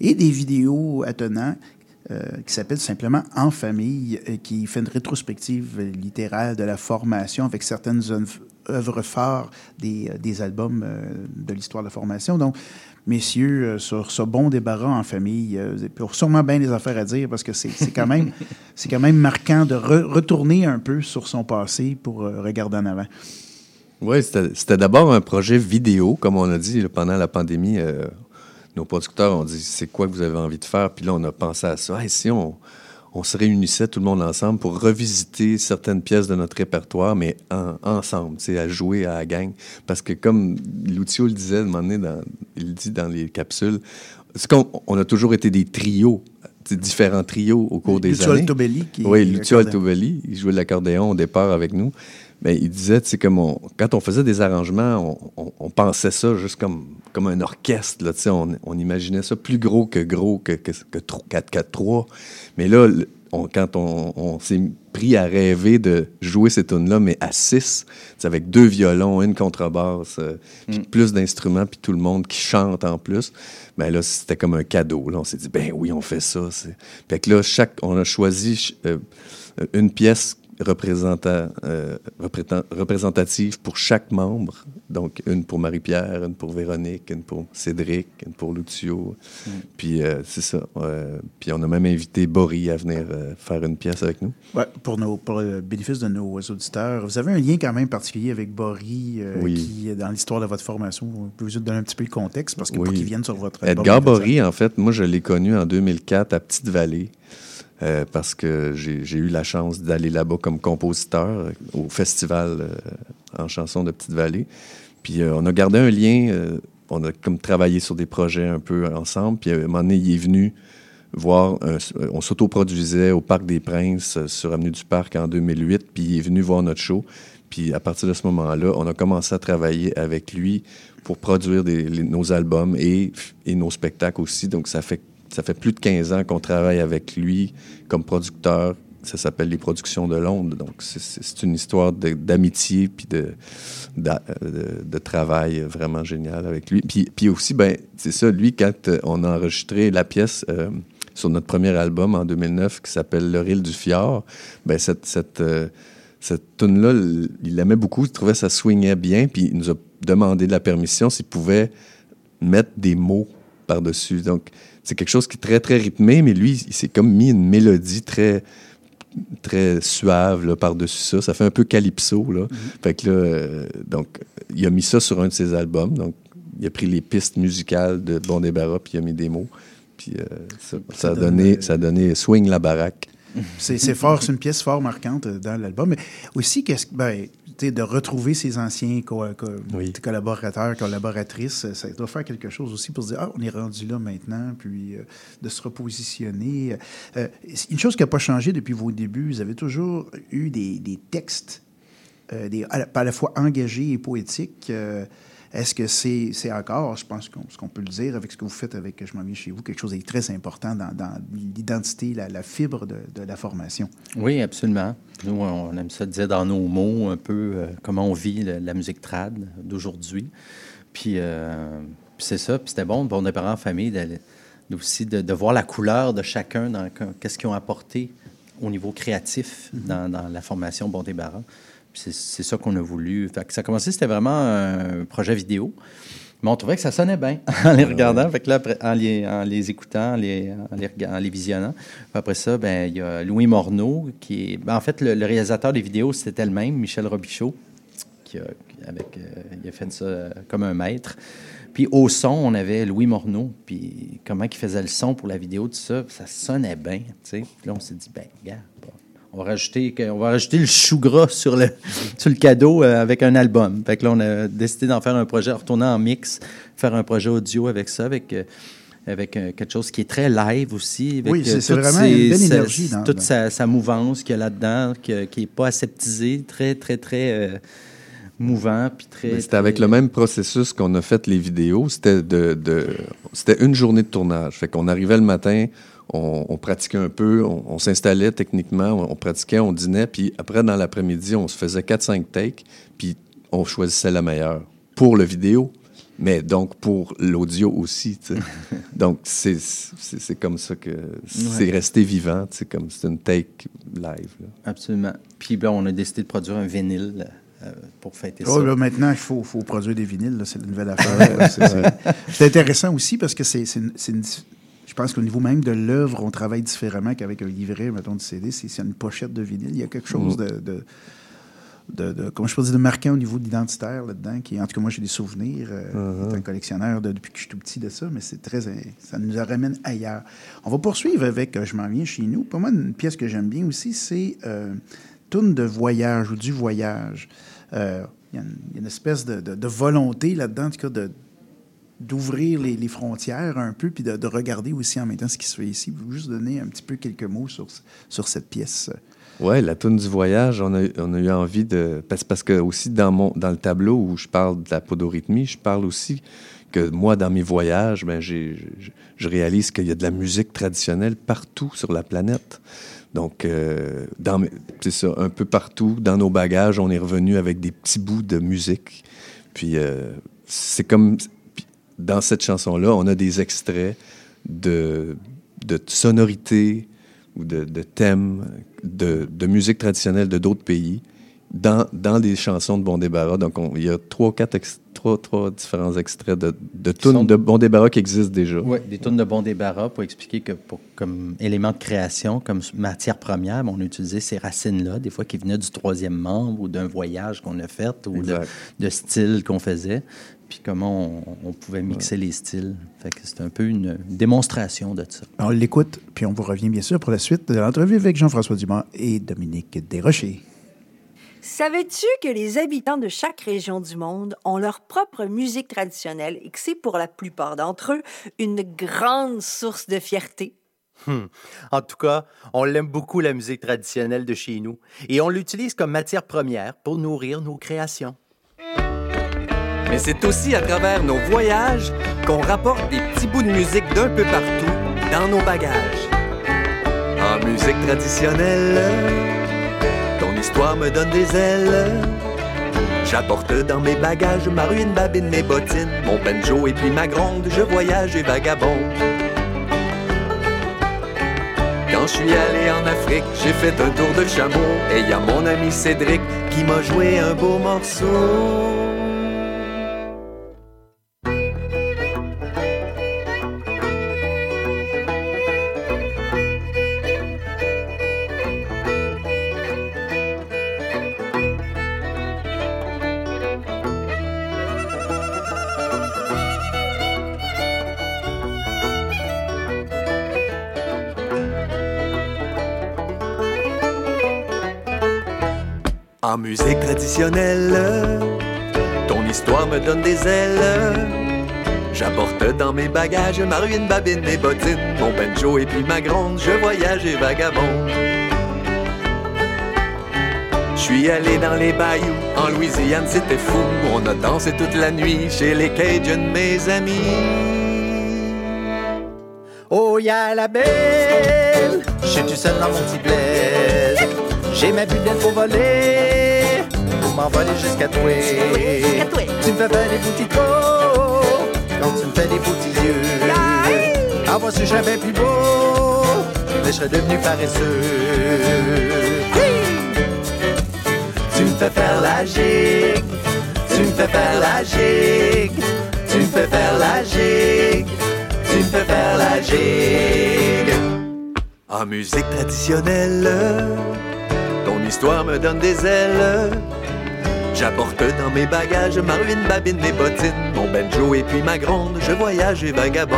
et des vidéos attenants euh, qui s'appelle simplement En famille, euh, qui fait une rétrospective littéraire de la formation avec certaines œuvres phares des, euh, des albums de l'histoire de la formation. Donc, messieurs, sur ce bon débarras en famille, pour sûrement bien des affaires à dire parce que c'est quand, même, quand même marquant de retourner un peu sur son passé pour regarder en avant. Oui, c'était d'abord un projet vidéo, comme on a dit pendant la pandémie nos producteurs ont dit c'est quoi que vous avez envie de faire? Puis là on a pensé à ça si on, on se réunissait tout le monde ensemble pour revisiter certaines pièces de notre répertoire mais ensemble c'est à jouer à la gang parce que comme Loutio le disait dans, il dit dans les capsules qu'on on a toujours été des trios différents trios au cours des années. Altobelli qui Oui, Lucio Altobelli, il jouait de l'accordéon au départ avec nous. Mais il disait, tu sais, comme quand on faisait des arrangements, on, pensait ça juste comme, comme un orchestre, là, tu sais, on, on, imaginait ça plus gros que gros, que, que, que 4-4-3. Mais là, quand on, s'est pris à rêver de jouer ces tunes-là, mais à six, avec deux violons, une contrebasse, euh, mm. plus d'instruments, puis tout le monde qui chante en plus, ben là, c'était comme un cadeau. Là, on s'est dit, ben oui, on fait ça. Fait que là, chaque, on a choisi euh, une pièce euh, représentative pour chaque membre. Donc, une pour Marie-Pierre, une pour Véronique, une pour Cédric, une pour Lucio. Mm. Puis, euh, c'est ça. Euh, puis, on a même invité Boris à venir faire une pièce avec nous. Ouais, pour, nos, pour le bénéfice de nos auditeurs, vous avez un lien quand même particulier avec Boris, oui. qui, dans l'histoire de votre formation, vous pouvez vous donner un petit peu le contexte, parce que pour qu'il vienne sur votre Edgar Boris, en fait, moi, je l'ai connu en 2004 à Petite-Vallée. Euh, parce que j'ai eu la chance d'aller là-bas comme compositeur euh, au festival euh, en chanson de Petite-Vallée. Puis on a gardé un lien, on a comme travaillé sur des projets un peu ensemble. Puis à un moment donné, il est venu voir, on s'autoproduisait au Parc des Princes sur Avenue du Parc en 2008, puis il est venu voir notre show. Puis à partir de ce moment-là, on a commencé à travailler avec lui pour produire nos albums et, et nos spectacles aussi. Donc ça fait ça fait plus de 15 ans qu'on travaille avec lui comme producteur. Ça s'appelle Les Productions de Londres. Donc, c'est une histoire d'amitié puis de, de, travail vraiment génial avec lui. Puis, aussi, ben, c'est ça, lui, quand on a enregistré la pièce euh, sur notre premier album en 2009 qui s'appelle Le Ril du Fjord, ben, cette, euh, cette tune-là, il l'aimait beaucoup, il trouvait que ça swingait bien, puis il nous a demandé de la permission s'il pouvait mettre des mots par-dessus. Donc, c'est quelque chose qui est très, très rythmé, mais lui, il s'est comme mis une mélodie très très suave par-dessus ça. Ça fait un peu calypso. Là. Mm-hmm. Fait que là, euh, donc, il a mis ça sur un de ses albums. Donc, il a pris les pistes musicales de Bon Débarras, puis il a mis des mots. Puis euh, ça, a donné, ça a donné Swing la baraque. C'est fort, c'est une pièce fort marquante dans l'album. Mais aussi, qu'est-ce ben, de retrouver ses anciens collaborateurs, collaboratrices, ça doit faire quelque chose aussi pour se dire, ah, on est rendu là maintenant, puis euh, de se repositionner. Euh, une chose qui n'a pas changé depuis vos débuts, vous avez toujours eu des, textes euh, des, à, la, fois engagés et poétiques. Est-ce que c'est encore, je pense qu'on peut le dire avec ce que vous faites avec Je m'en viens chez vous, quelque chose de très important dans, l'identité, la, fibre de, la formation? Oui, absolument. Nous, on aime ça dire dans nos mots un peu euh, comment on vit la, musique trad d'aujourd'hui. Puis, euh, c'est ça, puis c'était bon pour nos parents en famille aussi de, voir la couleur de chacun dans qu'est-ce qu'ils ont apporté au niveau créatif mm-hmm. dans, la formation Bon Débarras c'est ça qu'on a voulu. Fait que ça a commencé, c'était vraiment un projet vidéo. Mais on trouvait que ça sonnait bien en les regardant. Fait que là, en, les, en les écoutant, en les, en les, visionnant. après ça, ben, il y a Louis Morneau, qui est. Ben, en fait, le, réalisateur des vidéos, c'était le même, Michel Robichaud, qui a, avec, euh, il a fait ça euh, comme un maître. Puis au son, on avait Louis Morneau, puis comment il faisait le son pour la vidéo, tout ça, ça sonnait bien. Puis là, on s'est dit, ben, regarde, on va rajouter, on va rajouter le chou gras sur le, sur le cadeau euh, avec un album. Fait que là, on a décidé d'en faire un projet, retourner en mix, faire un projet audio avec ça, avec, euh, avec euh, quelque chose qui est très live aussi. oui, c'est vraiment une belle énergie. toute sa, mouvance qu'il y a là-dedans, qui n'est pas aseptisée, très, très, très mouvant, puis très... C'était avec le même processus qu'on a fait les vidéos. C'était de, de- c'était une journée de tournage. Fait qu'on arrivait le matin, on, on pratiquait un peu, on, on s'installait techniquement, on, on pratiquait, on dînait, puis après, dans l'après-midi, on se faisait 4-5 takes, puis on choisissait la meilleure pour le vidéo, mais donc pour l'audio aussi. donc, c'est c'est- c'est comme ça que c'est resté vivant, sais, comme c'est une take live. là. Absolument. Puis là, on a décidé de produire un vinyle euh, pour fêter Oh, ça. là, maintenant, il faut, faut produire des vinyles. là, C'est une nouvelle affaire. C'est- c'est- C'est intéressant aussi parce que c'est c'est une- c'est une- Je pense qu'au niveau même de l'œuvre, on travaille différemment qu'avec un livret, mettons, de CD. C'est c'est une pochette de vinyle. Il y a quelque chose Mm. de, de, de- de- comment je peux dire, de marquant au niveau d'identitaire là-dedans. Qui, en tout cas, moi, j'ai des souvenirs. euh, étant un collectionneur de- depuis que je suis tout petit de ça, mais c'est très, ça nous ramène ailleurs. On va poursuivre avec euh, Je m'en viens chez nous. Pour moi, une pièce que j'aime bien aussi, c'est euh, Tourne de voyage ou du voyage. Euh, Il y, a y a une espèce de, de- de volonté là-dedans, en tout cas, de, d'ouvrir les, frontières un peu, puis de, de regarder aussi en même temps ce qui se fait ici. Vous juste donner un petit peu quelques mots sur, sur cette pièce. Ouais, la tune du voyage, on a, on a eu envie de. Parce, parce que aussi dans, mon, dans le tableau où je parle de la podorythmie, je parle aussi que moi, dans mes voyages, ben, j'ai, je, réalise qu'il y a de la musique traditionnelle partout sur la planète. Donc, euh, dans c'est ça, un peu partout, dans nos bagages, on est revenu avec des petits bouts de musique. Puis, euh, c'est comme. Dans cette chanson-là, on a des extraits de, de sonorités ou de, de thèmes de, de musique traditionnelle de d'autres pays dans, dans des chansons de Bon Débarras. Donc, on- il y a trois, quatre, trois, trois différents extraits de, de tunes de Bon Débarras qui existent déjà. Oui, des tonnes de bon débarras pour expliquer que pour, comme élément de création, comme matière première, ben, on a utilisé ces racines-là, des fois qui venaient du troisième membre ou d'un voyage qu'on a fait ou de, de style qu'on faisait, puis comment on, on pouvait mixer les styles. Fait que c'est un peu une démonstration de ça. On l'écoute, puis on vous revient bien sûr pour la suite de l'entrevue avec Jean-François Dumas et Dominique Desrochers. Savais-tu que les habitants de chaque région du monde ont leur propre musique traditionnelle et que c'est pour la plupart d'entre eux une grande source de fierté? Hmm. En tout cas, on l'aime beaucoup, la musique traditionnelle de chez nous, et on l'utilise comme matière première pour nourrir nos créations. Mais c'est aussi à travers nos voyages qu'on rapporte des petits bouts de musique d'un peu partout dans nos bagages. En musique traditionnelle, ton histoire me donne des ailes. J'apporte dans mes bagages ma ruine, babine, mes bottines, mon banjo et puis ma gronde, je voyage et vagabonde. Quand je suis allé en Afrique, j'ai fait un tour de chameau et y a mon ami Cédric qui m'a joué un beau morceau. En musique traditionnelle, ton histoire me donne des ailes. J'apporte dans mes bagages ma ruine, babine, mes bottines, mon banjo et puis ma gronde, je voyage et vagabonde. Je suis allé dans les bayous, en Louisiane c'était fou, on a dansé toute la nuit chez les Cajuns, mes amis. Oh, y'a la belle! Je suis tout seul dans mon petit bled. J'ai ma bulle pour voler, pour m'envoler jusqu'à toi. Tu me fais faire des petits trous, quand tu me fais des petits yeux. Ah, moi, si j'avais plus beau, mais je serais devenu paresseux. Tu me fais faire la gigue, tu me fais faire la gigue, tu me fais faire la gigue, tu me fais faire la gigue. En musique traditionnelle, ton histoire me donne des ailes. J'apporte dans mes bagages ma ruine, babine, mes bottines, mon banjo et puis ma gronde, je voyage et vagabonde.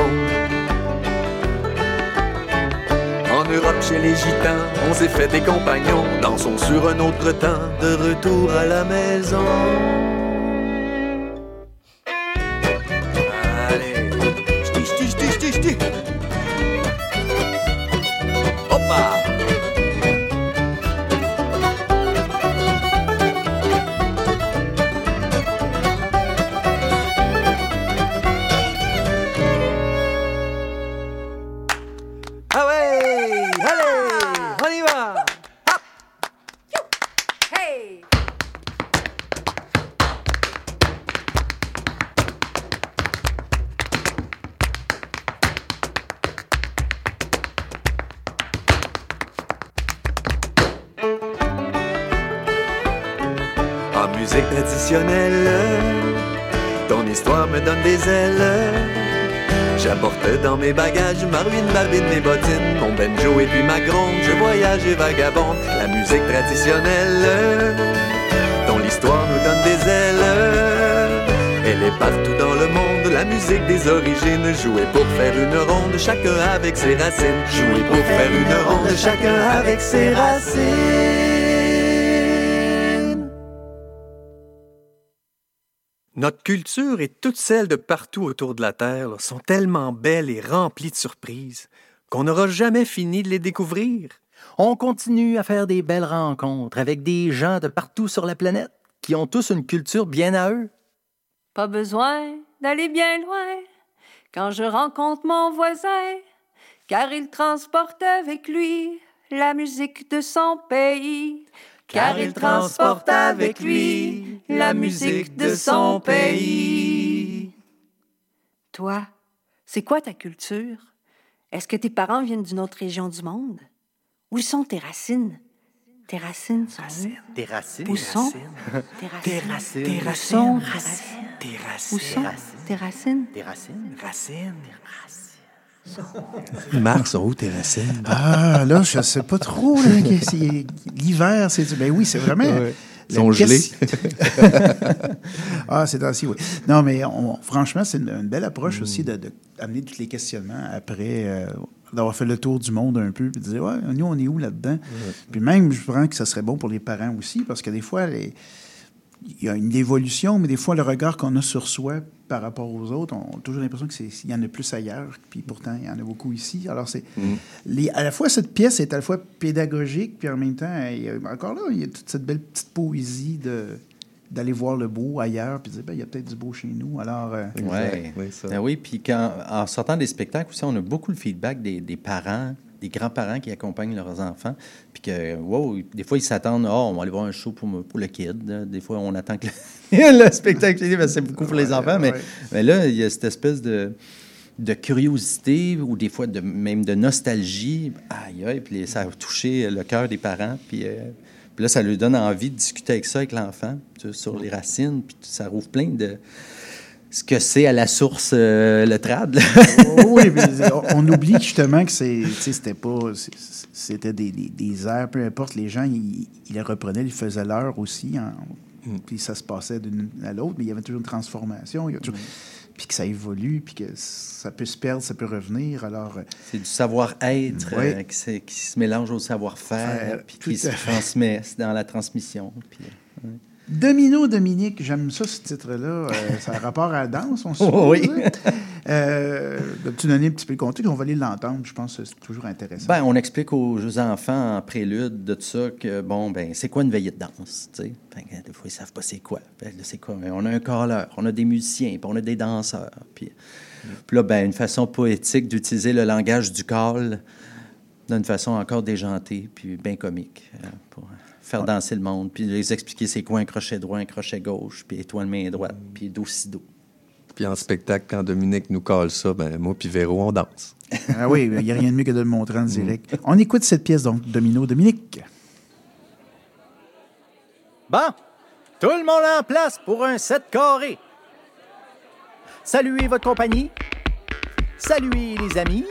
En Europe, chez les gitans, on s'est fait des compagnons, dansons sur un autre temps, de retour à la maison. Musique traditionnelle. Ton histoire me donne des ailes. J'apporte dans mes bagages ma ruine, ma bine, mes bottines, mon banjo et puis ma gronde. Je voyage et vagabonde, la musique traditionnelle. Ton histoire nous donne des ailes. Elle est partout dans le monde, la musique des origines. Jouer pour faire une ronde, chacun avec ses racines. Jouer pour faire une ronde, chacun avec ses racines. Notre culture et toutes celles de partout autour de la Terre là, sont tellement belles et remplies de surprises qu'on n'aura jamais fini de les découvrir. On continue à faire des belles rencontres avec des gens de partout sur la planète qui ont tous une culture bien à eux. Pas besoin d'aller bien loin quand je rencontre mon voisin, car il transporte avec lui la musique de son pays. Car il transporte avec lui la musique de son pays. Toi, c'est quoi ta culture? Est-ce que tes parents viennent d'une autre région du monde? Où sont tes racines? Tes racines sont où? Des racines. Où sont tes racines? Tes racines. Où sont tes racines? Où sont tes racines? Des racines. Sont où tes racines? Ah, là, je sais pas trop. L'hiver, c'est. Ben oui, c'est vraiment. Ouais. Ils sont gelés. ah, c'est ainsi, oui. Non, mais on- franchement, c'est une, une belle approche Mm. aussi d'amener de, tous les questionnements après euh, d'avoir fait le tour du monde un peu, puis de dire, ouais, nous, on est où là-dedans? Puis même, je pense que ça serait bon pour les parents aussi, parce que des fois, les- il y a une évolution, mais des fois, le regard qu'on a sur soi par rapport aux autres, on a toujours l'impression qu'il y en a plus ailleurs, puis pourtant, il y en a beaucoup ici. Alors, c'est Mm. les- à la fois, cette pièce est à la fois pédagogique, puis en même temps, il y a- encore là, il y a toute cette belle petite poésie de d'aller voir le beau ailleurs, puis de dire, ben, il y a peut-être du beau chez nous. Alors, euh, Ouais. Oui, ça. Ben oui, puis quand, en sortant des spectacles aussi, on a beaucoup le feedback des, des parents, des grands-parents qui accompagnent leurs enfants. Puis que, wow, des fois, ils s'attendent, oh, on va aller voir un show pour, pour le kid. Des fois, on attend que le, le spectacle finisse, c'est beaucoup pour les enfants. Mais, mais là, il y a cette espèce de, de curiosité ou des fois de, même de nostalgie. Aïe, aïe, puis ça a touché le cœur des parents. Puis, euh, puis là, ça lui donne envie de discuter avec ça, avec l'enfant, sur les racines. Puis ça rouvre plein de ce que c'est à la source euh, le trad. là. oui, mais on, on oublie justement que c'est, c'était pas, c'était des, des, des airs, peu importe, les gens, ils, ils les reprenaient, ils faisaient l'heure aussi, en- puis ça se passait d'une à l'autre, mais il y avait toujours une transformation, il y a toujours- puis que ça évolue, puis que ça peut se perdre, ça peut revenir, alors... euh, C'est du savoir-être euh, qui, se- qui se mélange au savoir-faire, Faire, puis qui se transmet dans la transmission. Puis, ouais. Domino Dominique, j'aime ça, ce titre-là. Euh, ça a rapport à la danse, on se Oui. suppose, hein? Euh, tu donner un petit peu le contexte, on va aller l'entendre, je pense que c'est toujours intéressant. Ben, on explique aux enfants en prélude de tout ça que, bon, ben, c'est quoi une veillée de danse, tu sais? Des fois, ils savent pas c'est quoi. C'est quoi? Ben, On a un choreur, on a des musiciens, puis on a des danseurs. Puis, là, ben, une façon poétique d'utiliser le langage du call d'une façon encore déjantée, puis bien comique, euh, pour faire danser le monde, puis les expliquer c'est quoi un crochet droit, un crochet gauche, puis étoile main droite, puis do si do. Puis en spectacle, quand Dominique nous colle ça, ben moi puis Véro, on danse. Ah oui, il n'y a rien de mieux que de le montrer en direct. On écoute cette pièce, donc, Domino Dominique. Bon, tout le monde en place pour un set carré. Saluez votre compagnie. Saluez les amis.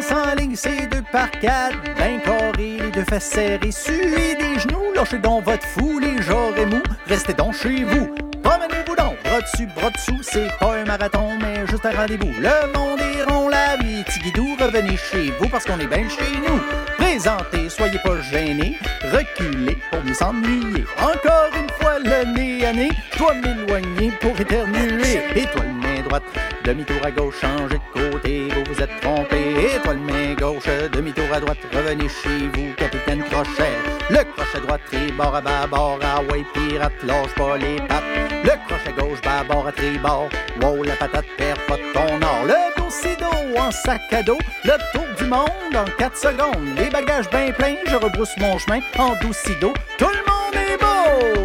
Danse en ligne, c'est deux par quatre, ben carré, les deux fesses serrées, suez des genoux, lâchez donc votre fou, les genres mous, restez donc chez vous. Promenez-vous donc, bras dessus, bras dessous, c'est pas un marathon, mais juste un rendez-vous. Le monde est rond, la vie, est tigidou, revenez chez vous parce qu'on est bien chez nous. Présentez, soyez pas gênés, reculez pour mieux s'ennuyer. Encore une fois, le nez à nez, je dois m'éloigner pour éternuer. Étoile main droite, demi-tour à gauche, changez de côté, vous êtes trompé. Étoile main gauche, demi-tour à droite, revenez chez vous, capitaine Crochet. Le crochet droit, tribord à bâbord, ah ouais, pirate, lâche pas les pattes. Le crochet gauche, bâbord à tribord, wow, la patate perd pas ton or. Le dos en sac à dos, le tour du monde en 4 secondes. Les bagages bien pleins, je rebrousse mon chemin en doucido. Tout le monde est beau!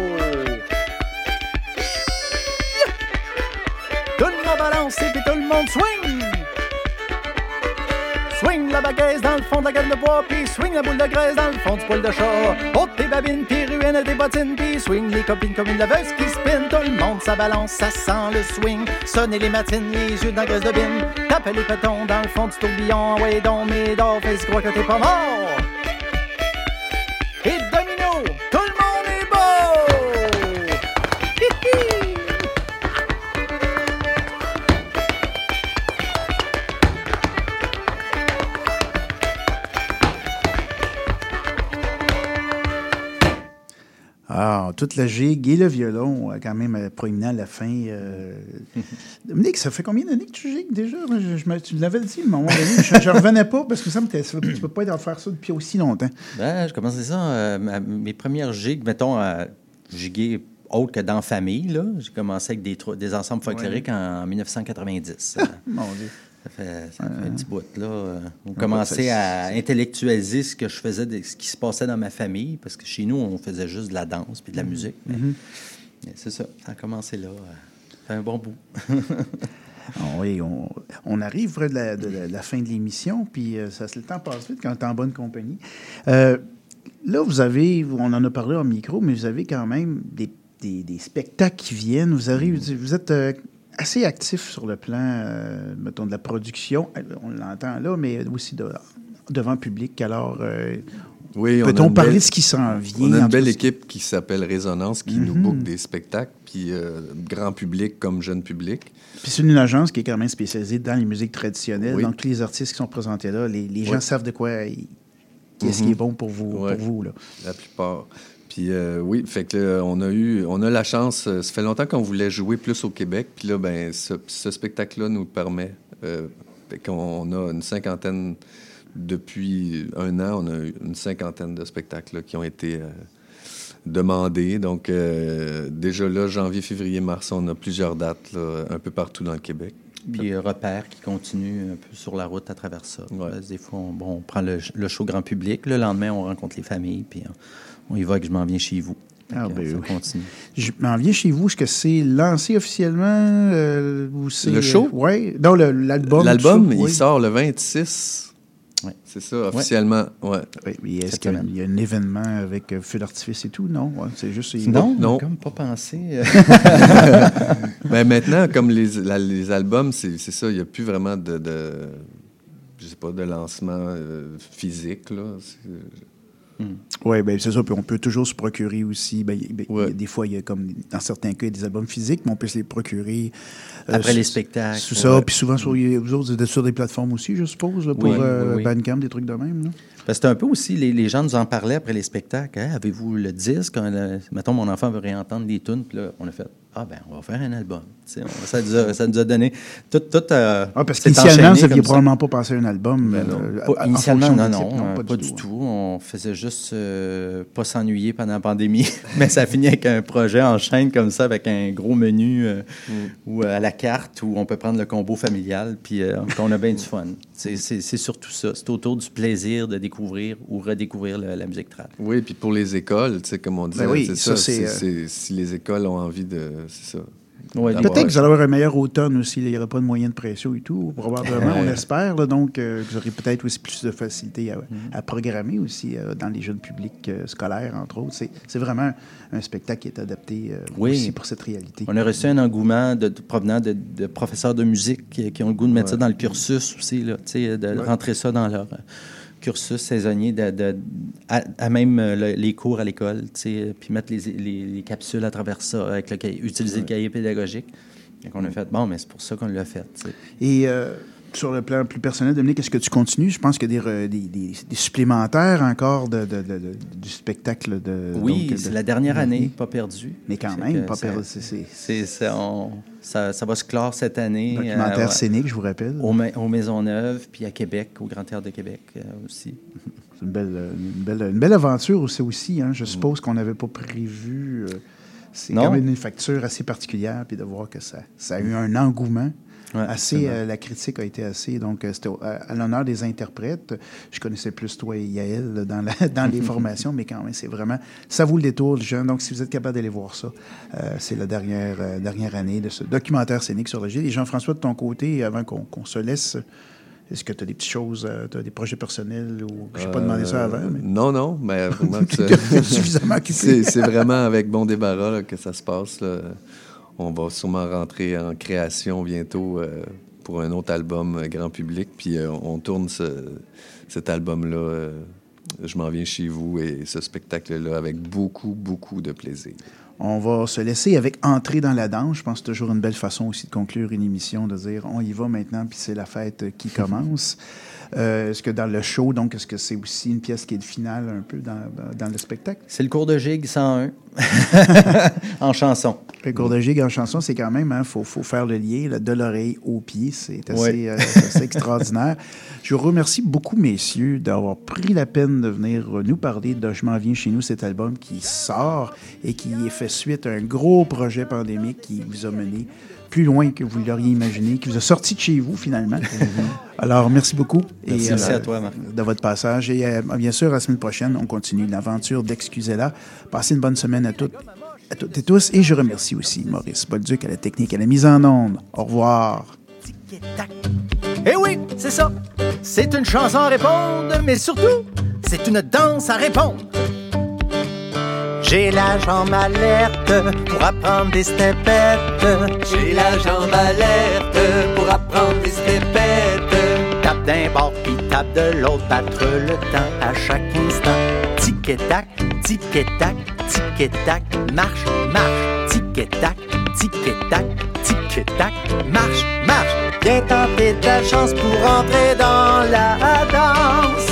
Tout le monde balance et tout le monde swing! Swing la baguette dans le fond de la gueule de bois, puis swing la boule de graisse dans le fond du poil de chat. Ôte tes babines, puis ruine des bottines, puis swing les copines comme une laveuse qui spin. Tout le monde, ça balance, ça sent le swing. Sonnez les matines, les yeux dans la graisse de bine. Tapez les pétons dans le fond du tourbillon. Ouais, donc, mes dors, fais crois que t'es pas mort. Toute la gigue et le violon, euh, quand même euh, proéminent à la fin. euh. Dominique, ça fait combien d'années que tu gigues déjà? Je- je me- tu l'avais dit, à un moment donné. Je ne revenais pas parce que ça me tu ne peux pas en faire ça depuis aussi longtemps. Ben, j'ai commencé ça, euh, mes premières gigs, mettons, à giguer autre que dans famille, là. J'ai commencé avec des, des ensembles folkloriques en, en 1990. Euh, Mon Dieu. Ça fait, ça fait un petit bout, là. Euh, On commençait facile. à intellectualiser ce que je faisais, de- ce qui se passait dans ma famille, parce que chez nous, on faisait juste de la danse puis de la musique. Mais- Mhm. c'est ça, ça a commencé là. euh, Ça fait un bon bout. Ah oui, on, on arrive près de la, de la- de la fin de l'émission, puis euh, ça, le temps passe vite quand tu es en bonne compagnie. Euh, là, vous avez, on en a parlé en micro, mais vous avez quand même des, des- des spectacles qui viennent. Vous, avez, vous êtes euh, assez actif sur le plan, euh, mettons, de la production. Euh, On l'entend là, mais aussi de- devant le public. Alors, euh, Oui, peut-on parler belle- de ce qui s'en vient? On a une belle équipe qui s'appelle Résonance, qui nous Mhm. book des spectacles, puis euh, grand public comme jeune public. Puis c'est une agence qui est quand même spécialisée dans les musiques traditionnelles. Oui. Donc, tous les artistes qui sont présentés là, les, les gens Oui. savent de quoi, ils- qu'est-ce Mhm. qui est bon pour vous. Ouais, Pour vous là. La plupart. Puis euh, oui, fait que là, on a eu, on a la chance. euh, ça fait longtemps qu'on voulait jouer plus au Québec, puis là, ben, ce, ce spectacle-là nous permet. Euh, qu'on on a une cinquantaine depuis un an, on a eu une cinquantaine de spectacles là, qui ont été euh, demandés. Donc euh, déjà là, janvier, février, mars, on a plusieurs dates là, un peu partout dans le Québec. Puis euh, repère qui continue un peu sur la route à travers ça. Parce que Des fois, on, bon, on prend le, le show grand public. Le lendemain, on rencontre les familles, puis on, y va que je m'en viens chez vous. Ah, ben ça oui. continue. Je m'en viens chez vous. Est-ce que c'est lancé officiellement euh, ou c'est- Le show? Oui. Non, le- l'album. L'album, il oui. sort le 26. C'est ça, officiellement. Ouais. Oui, mais est-ce qu'il y a- semaine. il y a un événement avec euh, feu d'artifice et tout? Non, ouais, c'est juste... Non, Non. non. comme pas pensé. euh. Ben maintenant, comme les, la- les albums, c'est c'est ça, il n'y a plus vraiment de, de, je sais pas, de lancement euh, physique. Là. C'est- Oui, ben c'est ça. Puis on peut toujours se procurer aussi. Ben, ben, a des fois, il y a comme dans certains cas, il y a des albums physiques, mais on peut se les procurer. euh, Après les spectacles. Sous ça. Ouais. Puis souvent, sur, vous autres, vous êtes sur des plateformes aussi, je suppose, là, pour Oui, euh, oui, oui. Bandcamp, des trucs de même. Là? Parce que c'était un peu aussi, les, les gens nous en parlaient après les spectacles. Hein, Avez-vous le disque? Quand le- mettons, mon enfant veut réentendre les tunes, puis là, on a fait Ah, ben, on va faire un album. On- ça, nous a, ça nous a donné. Tout, tout, euh, Ah, parce qu'initialement, vous n'aviez probablement pas passé un album. Ben non. euh, Pas- initialement, non, non, pas, du du tout. On faisait juste euh, pas s'ennuyer pendant la pandémie. Mais ça finit avec un projet en chaîne comme ça, avec un gros menu euh, ou euh, à la carte où on peut prendre le combo familial, puis euh, on a bien du fun. C'est c'est- c'est surtout ça. C'est autour du plaisir de découvrir ou redécouvrir le- la musique trad. Oui, puis pour les écoles, tu sais, comme on disait, Ben oui, c'est ça, ça. c'est, c'est- euh, c'est- si les écoles ont envie de. C'est ça. Ouais, Peut-être que vous allez avoir un meilleur automne aussi. là. Il n'y aura pas de moyens de pression et tout, probablement, on espère. là. donc, euh, vous aurez peut-être aussi plus de facilité à, à programmer aussi euh, dans les jeunes publics euh, scolaires, entre autres. C'est c'est vraiment un spectacle qui est adapté euh, Oui. aussi pour cette réalité. On a reçu un engouement de, de- provenant de, de professeurs de musique qui, qui ont le goût de mettre ça dans le cursus aussi, là, de Ouais. rentrer ça dans leur euh, cursus saisonnier, de, de- à, à même euh, le- les cours à l'école, tu sais, puis mettre les, les- les capsules à travers ça, avec le utiliser le cahier pédagogique. Donc on a fait, bon, mais c'est pour ça qu'on l'a fait. Et euh, sur le plan plus personnel, Dominique, est-ce que tu continues? Je pense qu'il y a des, re- des, des- des supplémentaires encore de, de- de- de- du spectacle. De, Oui, c'est la dernière de- année, pas perdue. Mais quand même, que pas perdu. ça, ça va se clore cette année. Documentaire euh, scénique, je vous rappelle. Au, aux Maisonneuve, puis à Québec, au Grand Théâtre de Québec euh, aussi. C'est une belle, une, belle, une belle aventure aussi. aussi hein. Je suppose qu'on n'avait pas prévu. euh, c'est quand même une facture assez particulière, puis de voir que ça, ça a eu un engouement. Ouais, assez, euh, la critique a été assez. Donc, euh, c'était à, à l'honneur des interprètes. Je connaissais plus toi et Yael là, dans, la- dans les formations, mais quand même, c'est vraiment. Ça vaut le détour, les gens. Donc, si vous êtes capable d'aller voir ça, euh, c'est la dernière, euh, dernière année de ce documentaire scénique sur le Gilles. Et Jean-François, de ton côté, avant qu'on se laisse Est-ce que tu as des petites choses, tu as des projets personnels ou je n'ai pas demandé ça avant? Mais... Non, non, mais vraiment. suffisamment occupé. c'est vraiment avec Bon Débarras là, que ça se passe. Là. On va sûrement rentrer en création bientôt euh, pour un autre album euh, grand public. Puis euh, on tourne ce, cet album-là, Je m'en viens chez vous, et ce spectacle-là avec beaucoup, beaucoup de plaisir. On va se laisser avec entrer dans la danse. Je pense que c'est toujours une belle façon aussi de conclure une émission, de dire on y va maintenant, puis c'est la fête qui commence. Euh, est-ce que dans le show, donc, est-ce que c'est aussi une pièce qui est de finale un peu dans, dans le spectacle? C'est le cours de gigue 101 en chanson. Le cours de gigue en chanson, c'est quand même, il hein, faut, faut, faire le lien là, de l'oreille au pied. C'est assez, euh, assez extraordinaire. Je vous remercie beaucoup, messieurs, d'avoir pris la peine de venir nous parler de Je m'en viens chez nous, cet album qui sort et qui est fait suite à un gros projet pandémique qui vous a mené plus loin que vous l'auriez imaginé, qui vous a sorti de chez vous finalement. Alors, merci beaucoup. Merci, et, merci à toi, Marc. De votre passage. Et euh, bien sûr, la semaine prochaine, on continue l'aventure d'Excusez-la. Passez une bonne semaine à toutes, à toutes et tous. Et je remercie aussi Maurice Bolduc à la technique et à la mise en onde. Au revoir. Eh oui, c'est ça. C'est une chanson à répondre, mais surtout, c'est une danse à répondre. J'ai la jambe alerte pour apprendre des stepettes. J'ai la jambe alerte pour apprendre des stepettes. Tape d'un bord puis tape de l'autre, battre le temps à chaque instant. Tic et tac, tic et tac, tic et tac, marche, marche. Tic et tac, tic et tac, tic et tac, marche, marche. Viens tenter ta chance pour entrer dans la danse.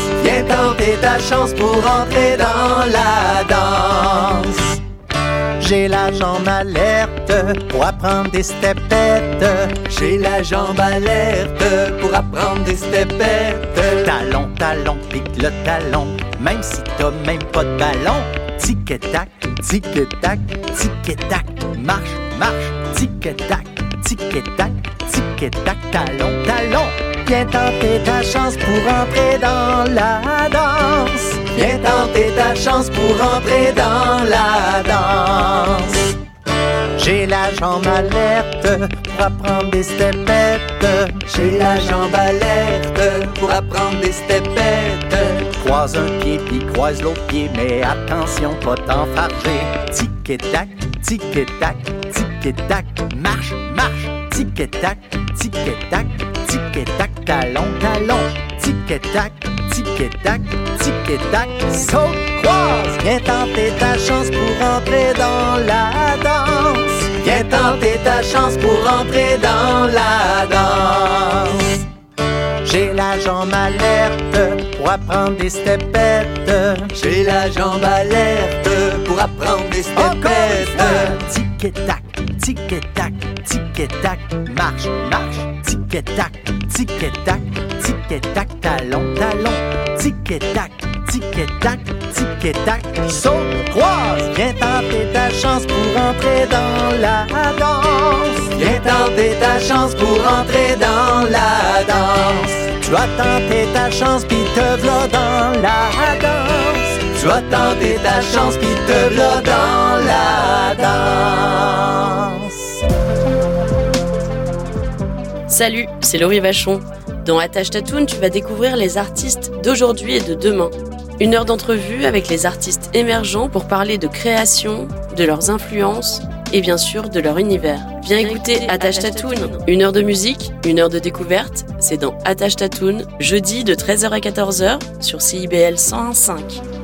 Ta chance pour entrer dans la danse. J'ai la jambe alerte pour apprendre des stepettes. J'ai la jambe alerte pour apprendre des stepettes. Talon, talon, pique le talon, même si t'as même pas de ballon. Tic et tac, tic et tac, tic et tac, marche, marche, tic et tac, tic et tac, tic et tac, talon, talon. Viens tenter ta chance pour entrer dans la danse. Viens tenter ta chance pour entrer dans la danse. J'ai la jambe alerte pour apprendre des stepettes. J'ai la jambe alerte pour apprendre des stepettes. Croise un pied puis croise l'autre pied, mais attention, pas t'enfarger. Tic et tac, tic et tac, tic et tac, marche, marche. Tic et tac, tic et tac, tic et tac, talon, talon. Tic et tac, tic et tac, tic et tac, saute, croise. Viens tenter ta chance pour entrer dans la danse. Viens tenter ta chance pour entrer dans la danse. J'ai la jambe alerte pour apprendre des stepettes. J'ai la jambe alerte pour apprendre des stepettes. Tic et tac, tic et tac, tic et tac, marche, marche. Tic et tac, tic et tac, tic et tac, talon, talon. Tic et tac, tic et tac, tic et tac, saute, croise. Viens tenter ta chance pour entrer dans la danse. Viens tenter ta chance pour entrer dans la danse. Tu vas tenter ta chance pis te v'là dans la danse. Tu ta chance pis te v'là dans la danse. Salut, c'est Laurie Vachon. Dans Attache Tatoune, tu vas découvrir les artistes d'aujourd'hui et de demain. Une heure d'entrevue avec les artistes émergents pour parler de création, de leurs influences et bien sûr de leur univers. Viens écouter Attache Tatoune. Une heure de musique, une heure de découverte, c'est dans Attache Tatoune, jeudi de 13h à 14h sur CIBL 101.5.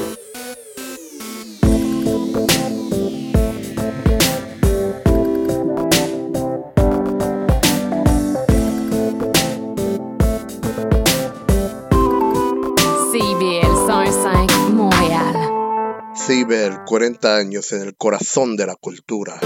40 años en el corazón de la cultura.